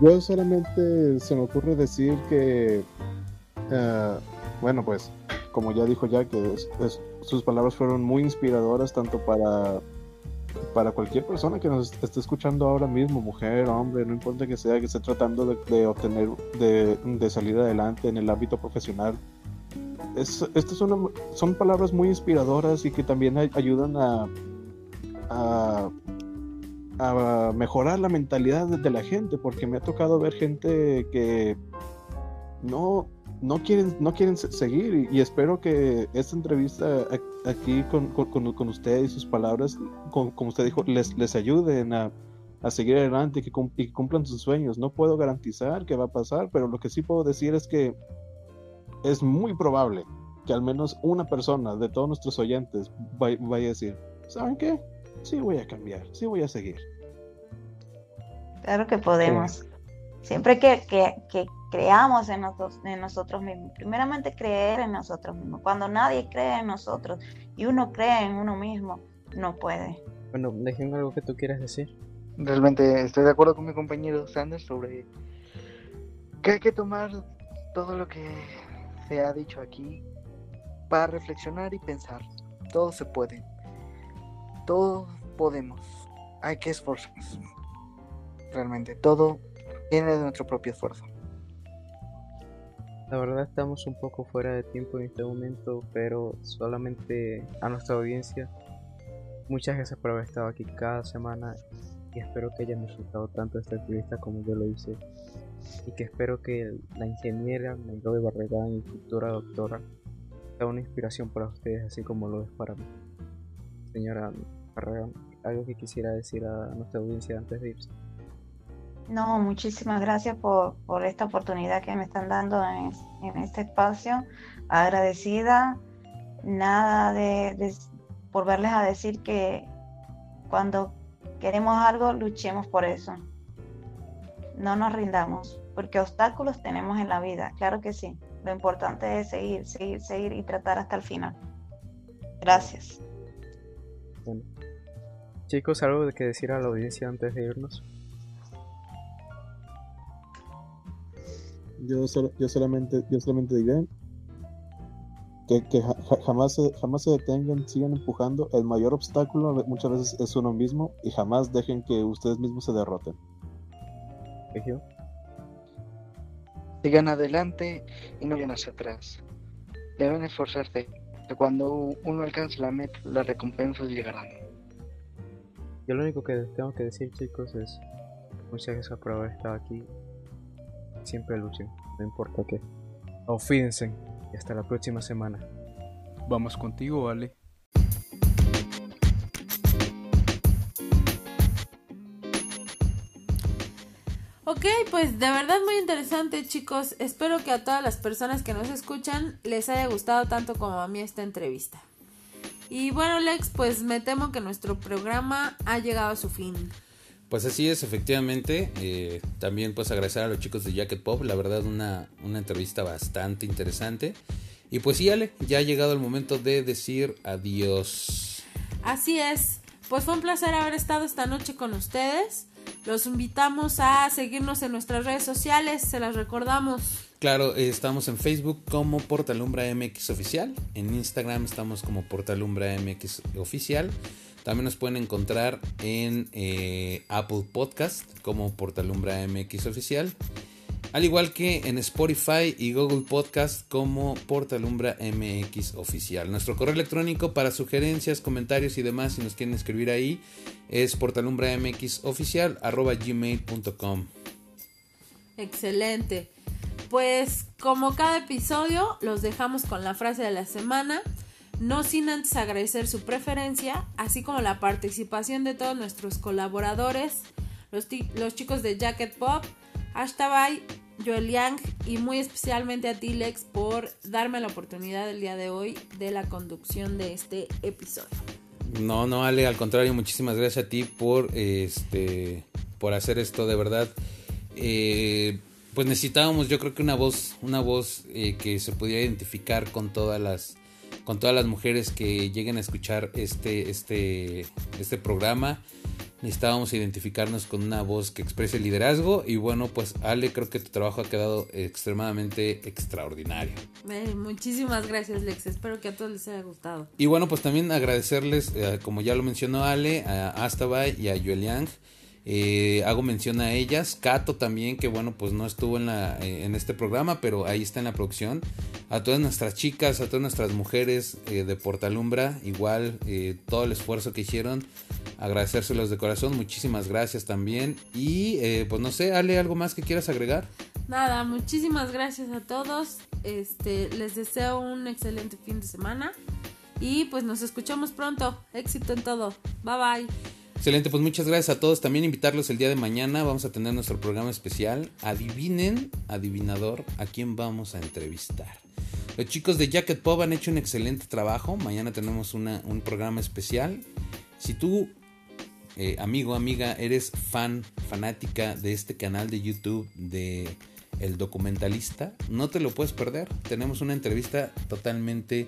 Yo solamente se me ocurre decir que, eh, bueno, pues, como ya dijo ya, que es- es- sus palabras fueron muy inspiradoras tanto para, para cualquier persona que nos esté escuchando ahora mismo, mujer, hombre, no importa que sea, que esté tratando de, de obtener, de, de salir adelante en el ámbito profesional. Es, estas son, palabras muy inspiradoras y que también ay- ayudan a, mejorar la mentalidad de, la gente, porque me ha tocado ver gente que no, no quieren, no quieren se- seguir y, espero que esta entrevista aquí con, con, usted y sus palabras, como usted dijo, les, les ayuden a, a seguir adelante y que cumplan sus sueños. No puedo garantizar que va a pasar, pero lo que sí puedo decir es que es muy probable que al menos una persona de todos nuestros oyentes vay- vaya a decir, ¿saben qué? Sí voy a cambiar, sí voy a seguir. Claro que podemos. Siempre que, que, que creamos en nosotros, en nosotros mismos. Primeramente creer en nosotros mismos. Cuando nadie cree en nosotros y uno cree en uno mismo, no puede. Bueno, déjenme algo que tú quieras decir. Realmente estoy de acuerdo con mi compañero Sanders sobre que hay que tomar todo lo que se ha dicho aquí para reflexionar y pensar. Todo se puede. Todo podemos. Hay que esforzarnos. Realmente todo viene de nuestro propio esfuerzo. La verdad estamos un poco fuera de tiempo en este momento, pero solamente a nuestra audiencia, muchas gracias por haber estado aquí cada semana y espero que hayan disfrutado tanto esta entrevista como yo lo hice y que espero que la ingeniera Nairobi Barragán y futura doctora sea una inspiración para ustedes así como lo es para mí. Señora Barragán, algo que quisiera decir a nuestra audiencia antes de irse. No, muchísimas gracias por, por esta oportunidad que me están dando en, en este espacio. Agradecida. Nada de, de- por verles a decir que cuando queremos algo, luchemos por eso. No nos rindamos, porque obstáculos tenemos en la vida, claro que sí. Lo importante es seguir, seguir, seguir y tratar hasta el final. Gracias. Bueno. Chicos, algo de que decir a la audiencia antes de irnos. Yo, solo- yo solamente, yo solamente diré que, que ja- ja- jamás, se, jamás se detengan, sigan empujando. El mayor obstáculo muchas veces es uno mismo y jamás dejen que ustedes mismos se derroten. Sergio. Sigan adelante y no vayan hacia atrás. Deben esforzarse. que Cuando uno alcance la meta, las recompensas llegarán. Yo lo único que tengo que decir, chicos, es muchas gracias por haber estado aquí. Siempre luchen, no importa qué. Aufídense y hasta la próxima semana. Vamos contigo, Ale. Ok, pues de verdad muy interesante chicos. Espero que a todas las personas que nos escuchan les haya gustado tanto como a mí esta entrevista. Y bueno Lex, pues me temo que nuestro programa ha llegado a su fin. Pues así es, efectivamente. Eh, también pues agradecer a los chicos de Jacket Pop, la verdad una, una entrevista bastante interesante. Y pues sí, Ale, ya ha llegado el momento de decir adiós. Así es, pues fue un placer haber estado esta noche con ustedes. Los invitamos a seguirnos en nuestras redes sociales, se las recordamos. Claro, eh, estamos en Facebook como Portalumbra MX Oficial, en Instagram estamos como Portalumbra MX Oficial. También nos pueden encontrar en eh, Apple Podcast como Portalumbra MX Oficial. Al igual que en Spotify y Google Podcast como Portalumbra MX Oficial. Nuestro correo electrónico para sugerencias, comentarios y demás, si nos quieren escribir ahí, es portalumbramxoficial.gmail.com Excelente. Pues como cada episodio, los dejamos con la frase de la semana no sin antes agradecer su preferencia, así como la participación de todos nuestros colaboradores, los, chicos de Jacket Pop, Ashtabay, Joel Yang y muy especialmente a ti Lex por darme la oportunidad el día de hoy de la conducción de este episodio. No, no, Ale, al contrario, muchísimas gracias a ti por este por hacer esto de verdad. Eh, pues necesitábamos, yo creo que una voz, una voz eh, que se pudiera identificar con todas las con todas las mujeres que lleguen a escuchar este, este, este programa. Necesitábamos identificarnos con una voz que exprese liderazgo y bueno, pues Ale, creo que tu trabajo ha quedado extremadamente extraordinario. muchísimas gracias Lex, espero que a todos les haya gustado. Y bueno, pues también agradecerles, eh, como ya lo mencionó Ale, a Astabay y a Joel Yang eh, hago mención a ellas, Cato también, que bueno, pues no estuvo en, la, eh, en este programa, pero ahí está en la producción. A todas nuestras chicas, a todas nuestras mujeres eh, de Portalumbra, igual todo el esfuerzo que hicieron, agradecérselos de corazón, muchísimas gracias también. Y pues no sé, Ale, ¿algo más que quieras agregar? Nada, muchísimas gracias a todos. Este, les deseo un excelente fin de semana. Y pues nos escuchamos pronto. Éxito en todo. Bye bye. Excelente, pues muchas gracias a todos. También invitarlos el día de mañana. Vamos a tener nuestro programa especial. Adivinen, adivinador, a quién vamos a entrevistar. Los chicos de Jacket Pop han hecho un excelente trabajo. Mañana tenemos un programa especial. Si tú, eh, amigo, amiga, eres fan, fanática de este canal de YouTube de El Documentalista, no te lo puedes perder. Tenemos una entrevista totalmente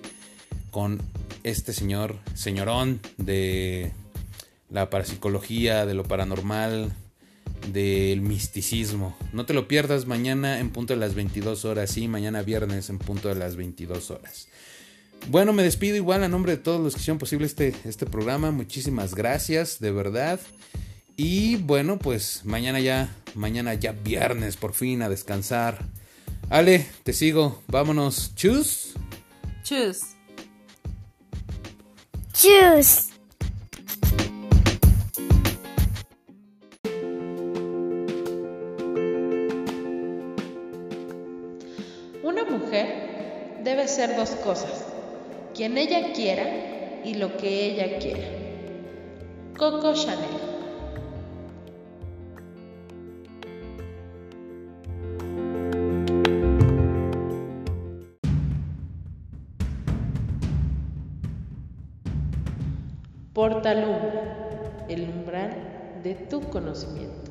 con este señor, señorón de la parapsicología, de lo paranormal, del misticismo. No te lo pierdas mañana en punto de las 22 horas, sí, mañana viernes en punto de las 22 horas. Bueno, me despido igual a nombre de todos los que hicieron posible este, este programa. Muchísimas gracias, de verdad. Y bueno, pues mañana ya, mañana ya viernes, por fin a descansar. Ale, te sigo. Vámonos. Chus. Chus. Chus. Debe ser dos cosas, quien ella quiera y lo que ella quiera. Coco Chanel. Portalum, el umbral de tu conocimiento.